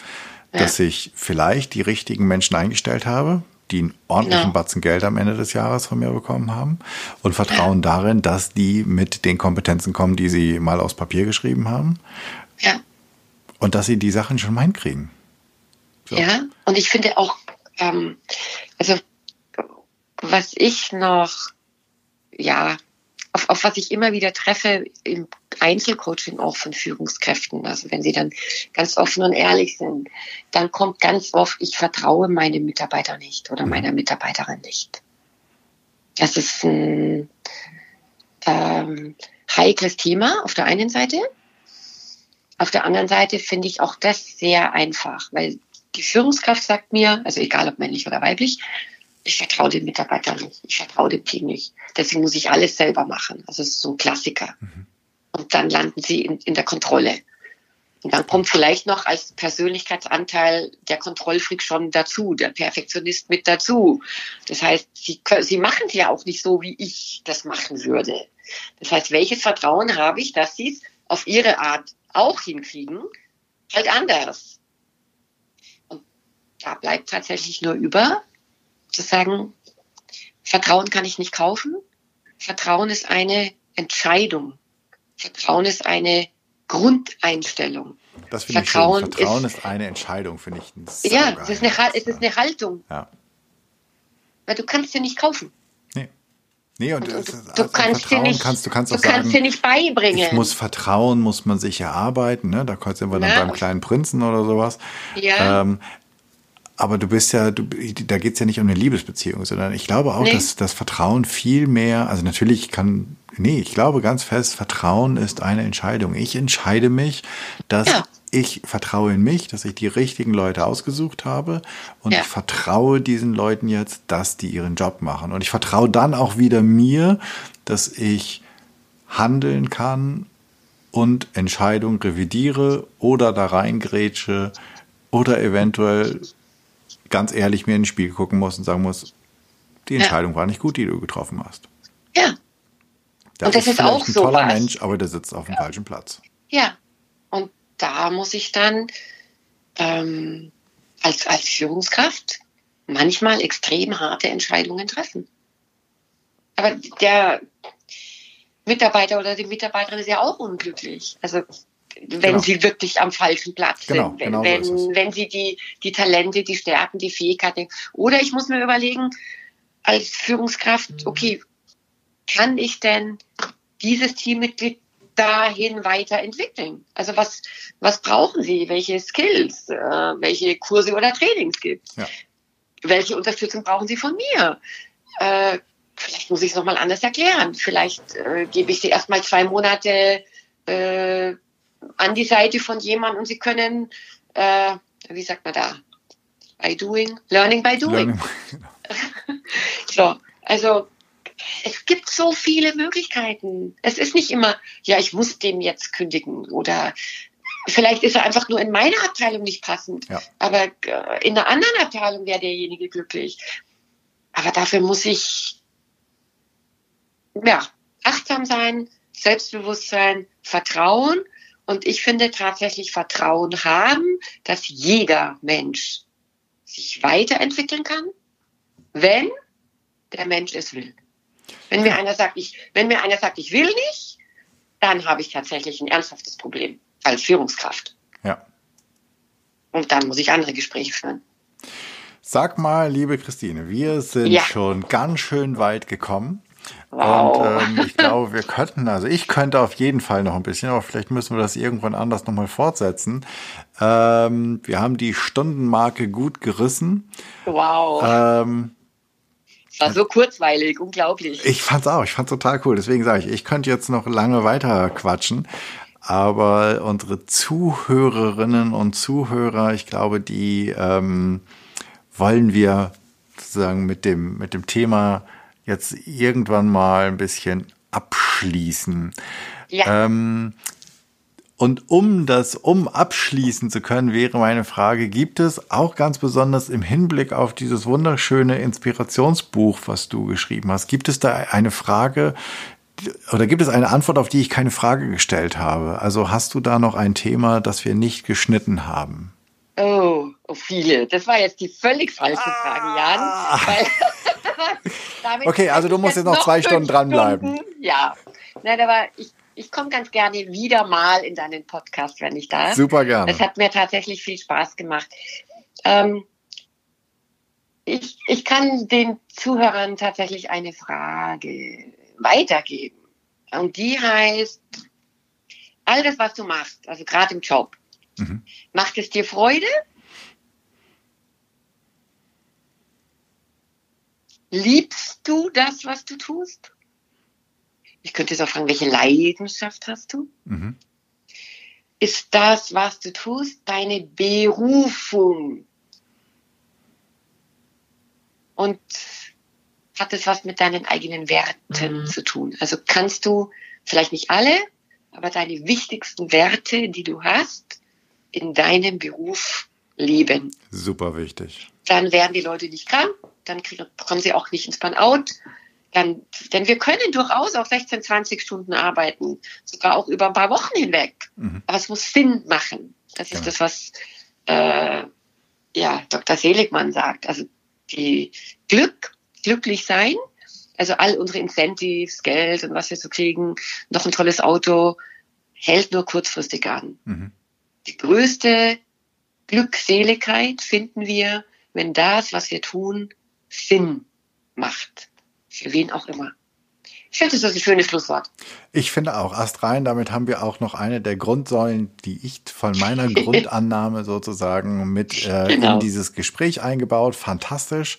ja. dass ich vielleicht die richtigen Menschen eingestellt habe, die einen ordentlichen genau. Batzen Geld am Ende des Jahres von mir bekommen haben und Vertrauen ja. darin, dass die mit den Kompetenzen kommen, die sie mal aufs Papier geschrieben haben. Ja. Und dass sie die Sachen schon mal hinkriegen. So. Ja, und ich finde auch, ähm, also was ich noch ja, auf, auf was ich immer wieder treffe im Einzelcoaching auch von Führungskräften, also wenn sie dann ganz offen und ehrlich sind, dann kommt ganz oft, ich vertraue meinem Mitarbeiter nicht oder mhm. meiner Mitarbeiterin nicht. Das ist ein ähm, heikles Thema auf der einen Seite. Auf der anderen Seite finde ich auch das sehr einfach, weil die Führungskraft sagt mir, also egal ob männlich oder weiblich, ich vertraue den Mitarbeitern nicht, ich vertraue dem Team nicht. Deswegen muss ich alles selber machen. Also es ist so ein Klassiker. Mhm. Und dann landen sie in, in der Kontrolle. Und dann kommt vielleicht noch als Persönlichkeitsanteil der Kontrollfreak schon dazu, der Perfektionist mit dazu. Das heißt, sie, sie machen es ja auch nicht so, wie ich das machen würde. Das heißt, welches Vertrauen habe ich, dass sie es auf ihre Art auch hinkriegen, halt anders. Und da bleibt tatsächlich nur über, zu sagen, Vertrauen kann ich nicht kaufen. Vertrauen ist eine Entscheidung. Vertrauen ist eine Grundeinstellung. Das finde ich schön. Vertrauen ist, ist, eine Entscheidung, finde ich. Ja, es ist, eine, es ist eine Haltung. Ja. Weil du kannst sie nicht kaufen. Nee. Nee, und, und, und du, du kannst dir nicht, kannst, du kannst, du kannst sagen, nicht beibringen. Ich muss vertrauen, muss man sich erarbeiten. Ne? Da sind wir dann beim kleinen Prinzen oder sowas. Ja. Ähm, aber du bist ja, du, da geht's ja nicht um eine Liebesbeziehung, sondern ich glaube auch, nee. dass das Vertrauen viel mehr, also natürlich kann, nee, ich glaube ganz fest, Vertrauen ist eine Entscheidung. Ich entscheide mich, dass ja. ich vertraue in mich, dass ich die richtigen Leute ausgesucht habe und ja. ich vertraue diesen Leuten jetzt, dass die ihren Job machen. Und ich vertraue dann auch wieder mir, dass ich handeln kann und Entscheidungen revidiere oder da reingrätsche oder eventuell ganz ehrlich mir ins Spiel gucken muss und sagen muss, die Entscheidung ja. war nicht gut, die du getroffen hast. Ja. Das und das ist, ist auch ein so toller was. Mensch, aber der sitzt auf dem ja. falschen Platz. Ja. Und da muss ich dann ähm, als, als Führungskraft manchmal extrem harte Entscheidungen treffen. Aber der Mitarbeiter oder die Mitarbeiterin ist ja auch unglücklich. Also wenn genau. sie wirklich am falschen Platz genau, sind, wenn, genau wenn, so wenn sie die, die Talente, die Stärken, die Fähigkeiten. Oder ich muss mir überlegen, als Führungskraft, okay, kann ich denn dieses Teammitglied dahin weiterentwickeln? Also was, was brauchen sie? Welche Skills? Äh, welche Kurse oder Trainings gibt ja. Welche Unterstützung brauchen sie von mir? Äh, vielleicht muss ich es nochmal anders erklären. Vielleicht äh, gebe ich sie erstmal zwei Monate äh, an die Seite von jemandem und sie können, äh, wie sagt man da, by doing, learning by doing. Learning. [laughs] so, also es gibt so viele Möglichkeiten. Es ist nicht immer, ja, ich muss dem jetzt kündigen oder vielleicht ist er einfach nur in meiner Abteilung nicht passend, ja. aber äh, in einer anderen Abteilung wäre derjenige glücklich. Aber dafür muss ich ja, achtsam sein, Selbstbewusstsein, Vertrauen und ich finde tatsächlich Vertrauen haben, dass jeder Mensch sich weiterentwickeln kann, wenn der Mensch es will. Wenn mir einer sagt, ich, wenn mir einer sagt, ich will nicht, dann habe ich tatsächlich ein ernsthaftes Problem als Führungskraft. Ja. Und dann muss ich andere Gespräche führen. Sag mal, liebe Christine, wir sind ja. schon ganz schön weit gekommen. Wow. Und ähm, ich glaube, wir könnten, also ich könnte auf jeden Fall noch ein bisschen, aber vielleicht müssen wir das irgendwann anders nochmal fortsetzen. Ähm, wir haben die Stundenmarke gut gerissen. Wow. Ähm, war so kurzweilig, unglaublich. Ich fand's auch, ich fand's total cool. Deswegen sage ich, ich könnte jetzt noch lange weiter quatschen. Aber unsere Zuhörerinnen und Zuhörer, ich glaube, die ähm, wollen wir sozusagen mit dem, mit dem Thema jetzt irgendwann mal ein bisschen abschließen. Ja. Ähm, und um das, um abschließen zu können, wäre meine Frage, gibt es auch ganz besonders im Hinblick auf dieses wunderschöne Inspirationsbuch, was du geschrieben hast, gibt es da eine Frage oder gibt es eine Antwort, auf die ich keine Frage gestellt habe? Also hast du da noch ein Thema, das wir nicht geschnitten haben? Oh, oh viele. Das war jetzt die völlig falsche Frage, Jan. Ah. [laughs] [laughs] Weil okay, also du musst jetzt noch zwei Stunden dranbleiben. Stunden, ja, nein, aber ich, ich komme ganz gerne wieder mal in deinen Podcast, wenn ich darf. Super gerne. Das hat mir tatsächlich viel Spaß gemacht. Ähm, ich, ich kann den Zuhörern tatsächlich eine Frage weitergeben. Und die heißt, all das, was du machst, also gerade im Job, mhm. macht es dir Freude Liebst du das, was du tust? Ich könnte jetzt auch fragen, welche Leidenschaft hast du? Mhm. Ist das, was du tust, deine Berufung? Und hat es was mit deinen eigenen Werten mhm. zu tun? Also kannst du vielleicht nicht alle, aber deine wichtigsten Werte, die du hast, in deinem Beruf leben. Super wichtig. Dann werden die Leute nicht krank, dann kommen sie auch nicht ins Burnout. Dann, denn wir können durchaus auch 16, 20 Stunden arbeiten, sogar auch über ein paar Wochen hinweg. Mhm. Aber es muss Sinn machen. Das ist genau. das, was äh, ja, Dr. Seligmann sagt. Also die Glück, glücklich sein, also all unsere Incentives, Geld und was wir so kriegen, noch ein tolles Auto, hält nur kurzfristig an. Mhm. Die größte Glückseligkeit finden wir, wenn das, was wir tun, Sinn macht. Für wen auch immer. Ich finde, das ist ein schönes Schlusswort. Ich finde auch, Ast rein, damit haben wir auch noch eine der Grundsäulen, die ich von meiner [laughs] Grundannahme sozusagen mit äh, genau. in dieses Gespräch eingebaut. Fantastisch.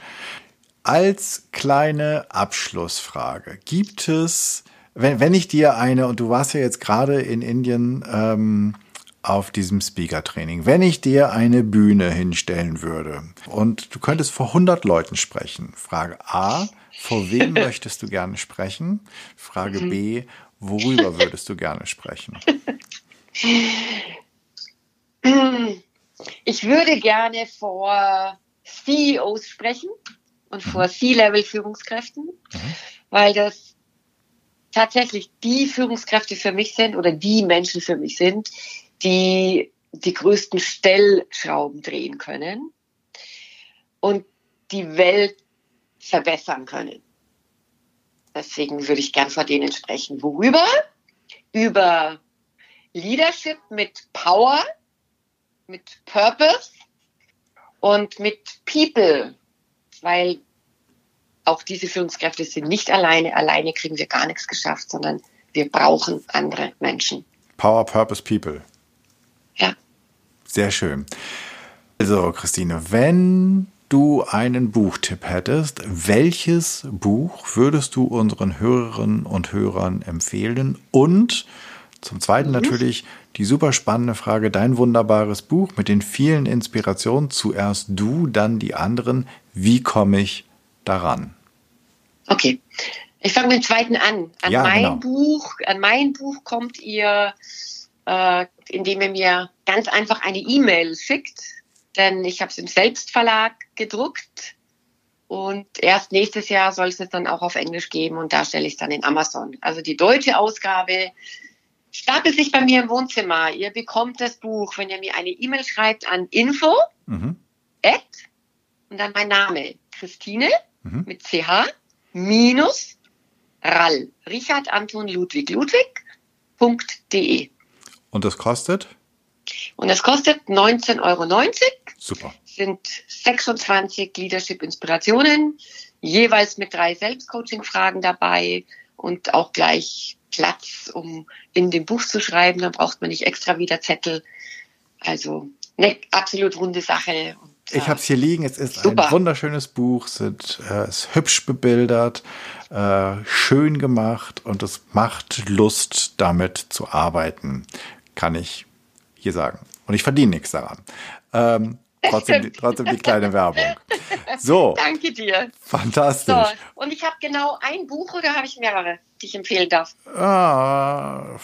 Als kleine Abschlussfrage, gibt es, wenn, wenn ich dir eine, und du warst ja jetzt gerade in Indien, ähm, auf diesem Speaker-Training. Wenn ich dir eine Bühne hinstellen würde und du könntest vor 100 Leuten sprechen, Frage A, vor wem [laughs] möchtest du gerne sprechen? Frage B, worüber würdest du gerne sprechen? Ich würde gerne vor CEOs sprechen und vor mhm. C-Level-Führungskräften, mhm. weil das tatsächlich die Führungskräfte für mich sind oder die Menschen für mich sind, die die größten Stellschrauben drehen können. Und die Welt verbessern können. Deswegen würde ich gern vor denen sprechen. Worüber? Über Leadership mit Power, mit Purpose und mit People, weil auch diese Führungskräfte sind nicht alleine. Alleine kriegen wir gar nichts geschafft, sondern wir brauchen andere Menschen. Power, Purpose, People. Sehr schön. Also, Christine, wenn du einen Buchtipp hättest, welches Buch würdest du unseren Hörerinnen und Hörern empfehlen? Und zum Zweiten mhm. natürlich die super spannende Frage, dein wunderbares Buch mit den vielen Inspirationen. Zuerst du, dann die anderen. Wie komme ich daran? Okay. Ich fange mit dem zweiten an. An ja, mein genau. Buch, an mein Buch kommt ihr, äh, indem ihr mir ganz einfach eine E-Mail schickt, denn ich habe es im Selbstverlag gedruckt und erst nächstes Jahr soll es dann auch auf Englisch geben und da stelle ich es dann in Amazon. Also die deutsche Ausgabe stapelt sich bei mir im Wohnzimmer. Ihr bekommt das Buch, wenn ihr mir eine E-Mail schreibt an info Mhm. at und dann mein Name Christine Mhm. mit ch minus rall Richard Anton Ludwig Ludwig.de Und das kostet? und das kostet 19,90 Euro. Super. sind 26 Leadership-Inspirationen, jeweils mit drei Selbstcoaching-Fragen dabei und auch gleich Platz, um in dem Buch zu schreiben. Dann braucht man nicht extra wieder Zettel. Also eine absolut runde Sache. Und, Ich habe es hier liegen. Es ist Super. ein wunderschönes Buch, sind, äh, ist hübsch bebildert, äh, schön gemacht und es macht Lust, damit zu arbeiten. Kann ich hier sagen. Und ich verdiene nichts daran. Ähm, trotzdem, die, trotzdem die kleine [laughs] Werbung. So, Danke dir. fantastisch. So, und ich habe genau ein Buch oder habe ich mehrere, die ich empfehlen darf? Ah,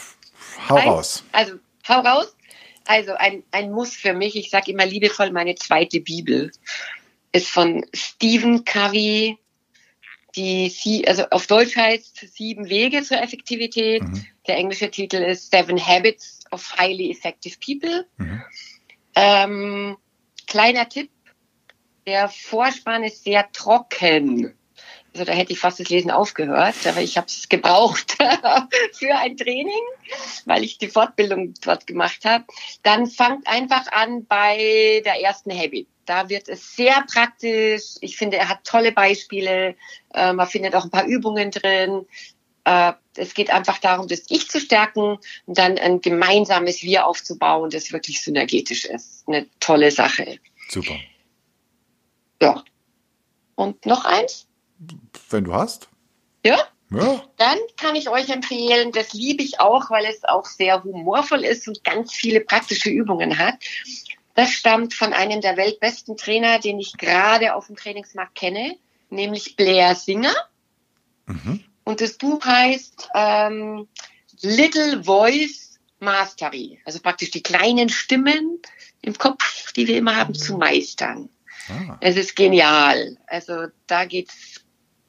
hau Eins? raus. Also, hau raus. Also, ein, ein Muss für mich, ich sage immer liebevoll, meine zweite Bibel ist von Stephen Covey, die sie, also auf Deutsch heißt Sieben Wege zur Effektivität. Mhm. Der englische Titel ist Seven Habits of Highly Effective People. Mhm. Ähm, kleiner Tipp, der Vorspann ist sehr trocken. Also da hätte ich fast das Lesen aufgehört, aber ich habe es gebraucht [laughs] für ein Training, weil ich die Fortbildung dort gemacht habe. Dann fangt einfach an bei der ersten Habit. Da wird es sehr praktisch. Ich finde, er hat tolle Beispiele. Äh, man findet auch ein paar Übungen drin. Äh, es geht einfach darum, das Ich zu stärken und dann ein gemeinsames Wir aufzubauen, das wirklich synergetisch ist. Eine tolle Sache. Super. Ja. Und noch eins? Wenn du hast. Ja? Ja. Dann kann ich euch empfehlen, das liebe ich auch, weil es auch sehr humorvoll ist und ganz viele praktische Übungen hat. Das stammt von einem der weltbesten Trainer, den ich gerade auf dem Trainingsmarkt kenne, nämlich Blair Singer. Mhm. Und das Buch heißt ähm, Little Voice Mastery. Also praktisch die kleinen Stimmen im Kopf, die wir immer haben, zu meistern. Ah. Es ist genial. Also da geht's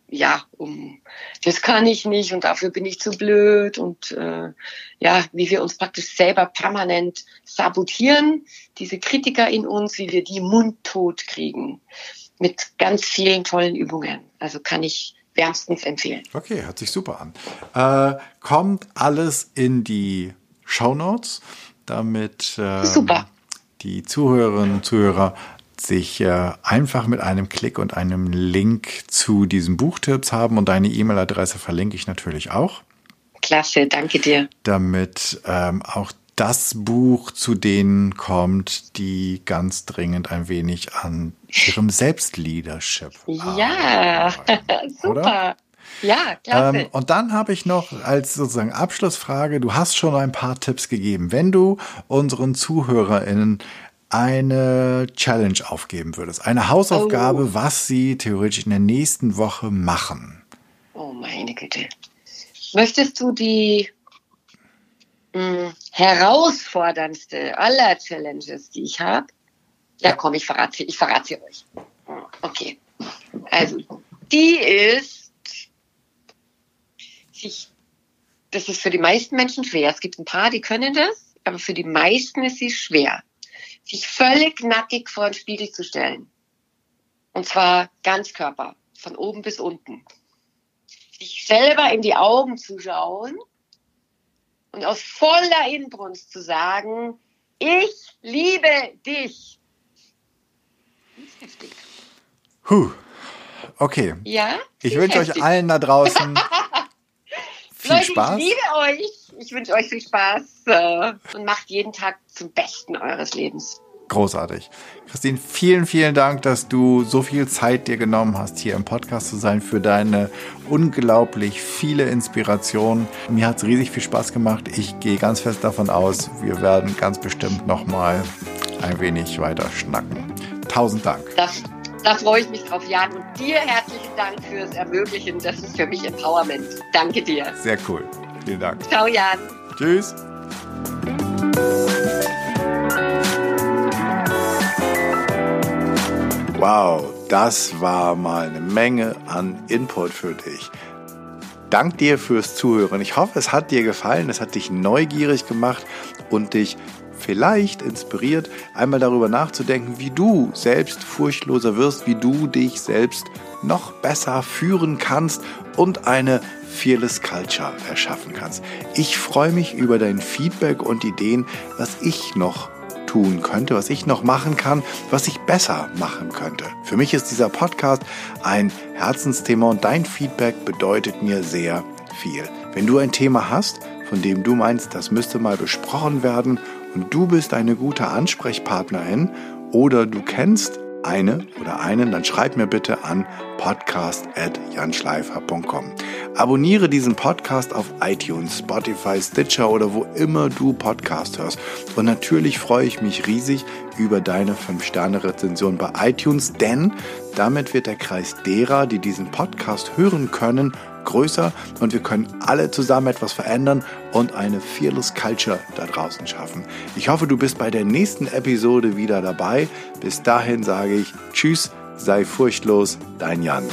ja um das kann ich nicht und dafür bin ich zu blöd und äh, ja, wie wir uns praktisch selber permanent sabotieren, diese Kritiker in uns, wie wir die mundtot kriegen mit ganz vielen tollen Übungen. Also kann ich wärmstens empfehlen. Okay, hört sich super an. Äh, kommt alles in die Shownotes, damit ähm, Super. die Zuhörerinnen und Zuhörer sich äh, einfach mit einem Klick und einem Link zu diesen Buchtipps haben und deine E-Mail-Adresse verlinke ich natürlich auch, Klasse, danke dir. damit ähm, auch das Buch zu denen kommt, die ganz dringend ein wenig an ihrem Selbstleadership Ja, arbeiten, [laughs] super. oder? Ja, klasse. Ähm, und dann habe ich noch als sozusagen Abschlussfrage, du hast schon ein paar Tipps gegeben. Wenn du unseren ZuhörerInnen eine Challenge aufgeben würdest, eine Hausaufgabe, Oh. was sie theoretisch in der nächsten Woche machen. Oh meine Güte. Möchtest du die herausforderndste aller Challenges, die ich habe? Ja, komm, ich verrate, ich verrate sie euch. Okay. Also, die ist, sich, das ist für die meisten Menschen schwer. Es gibt ein paar, die können das, aber für die meisten ist sie schwer, sich völlig nackig vor den Spiegel zu stellen Und zwar Ganzkörper, von oben bis unten. Sich selber in die Augen zu schauen und aus voller Inbrunst zu sagen, ich liebe dich. Das ist heftig. Huh. Okay. Ja? Ich wünsche euch allen da draußen [laughs] viel Leute, Spaß. Ich liebe euch. Ich wünsche euch viel Spaß äh, und macht jeden Tag zum Besten eures Lebens. Großartig. Christine, vielen, vielen Dank, dass du so viel Zeit dir genommen hast, hier im Podcast zu sein, für deine unglaublich viele Inspirationen. Mir hat es riesig viel Spaß gemacht. Ich gehe ganz fest davon aus, wir werden ganz bestimmt nochmal ein wenig weiter schnacken. Tausend Dank. Das, da freue ich mich drauf, Jan. Und dir herzlichen Dank fürs Ermöglichen. Das ist für mich Empowerment. Danke dir. Sehr cool. Vielen Dank. Ciao, Jan. Tschüss. Wow, das war mal eine Menge an Input für dich. Dank dir fürs Zuhören. Ich hoffe, es hat dir gefallen, es hat dich neugierig gemacht und dich vielleicht inspiriert, einmal darüber nachzudenken, wie du selbst furchtloser wirst, wie du dich selbst noch besser führen kannst und eine Fearless Culture erschaffen kannst. Ich freue mich über dein Feedback und Ideen, was ich noch tun könnte, was ich noch machen kann, was ich besser machen könnte. Für mich ist dieser Podcast ein Herzensthema und dein Feedback bedeutet mir sehr viel. Wenn du ein Thema hast, von dem du meinst, das müsste mal besprochen werden und du bist eine gute Ansprechpartnerin oder du kennst eine oder einen, dann schreib mir bitte an podcast.janschleifer.com. Abonniere diesen Podcast auf iTunes, Spotify, Stitcher oder wo immer du Podcast hörst. Und natürlich freue ich mich riesig über deine 5-Sterne-Rezension bei iTunes, denn damit wird der Kreis derer, die diesen Podcast hören können, größer und wir können alle zusammen etwas verändern und eine Fearless Culture da draußen schaffen. Ich hoffe, du bist bei der nächsten Episode wieder dabei. Bis dahin sage ich Tschüss, sei furchtlos, dein Jan.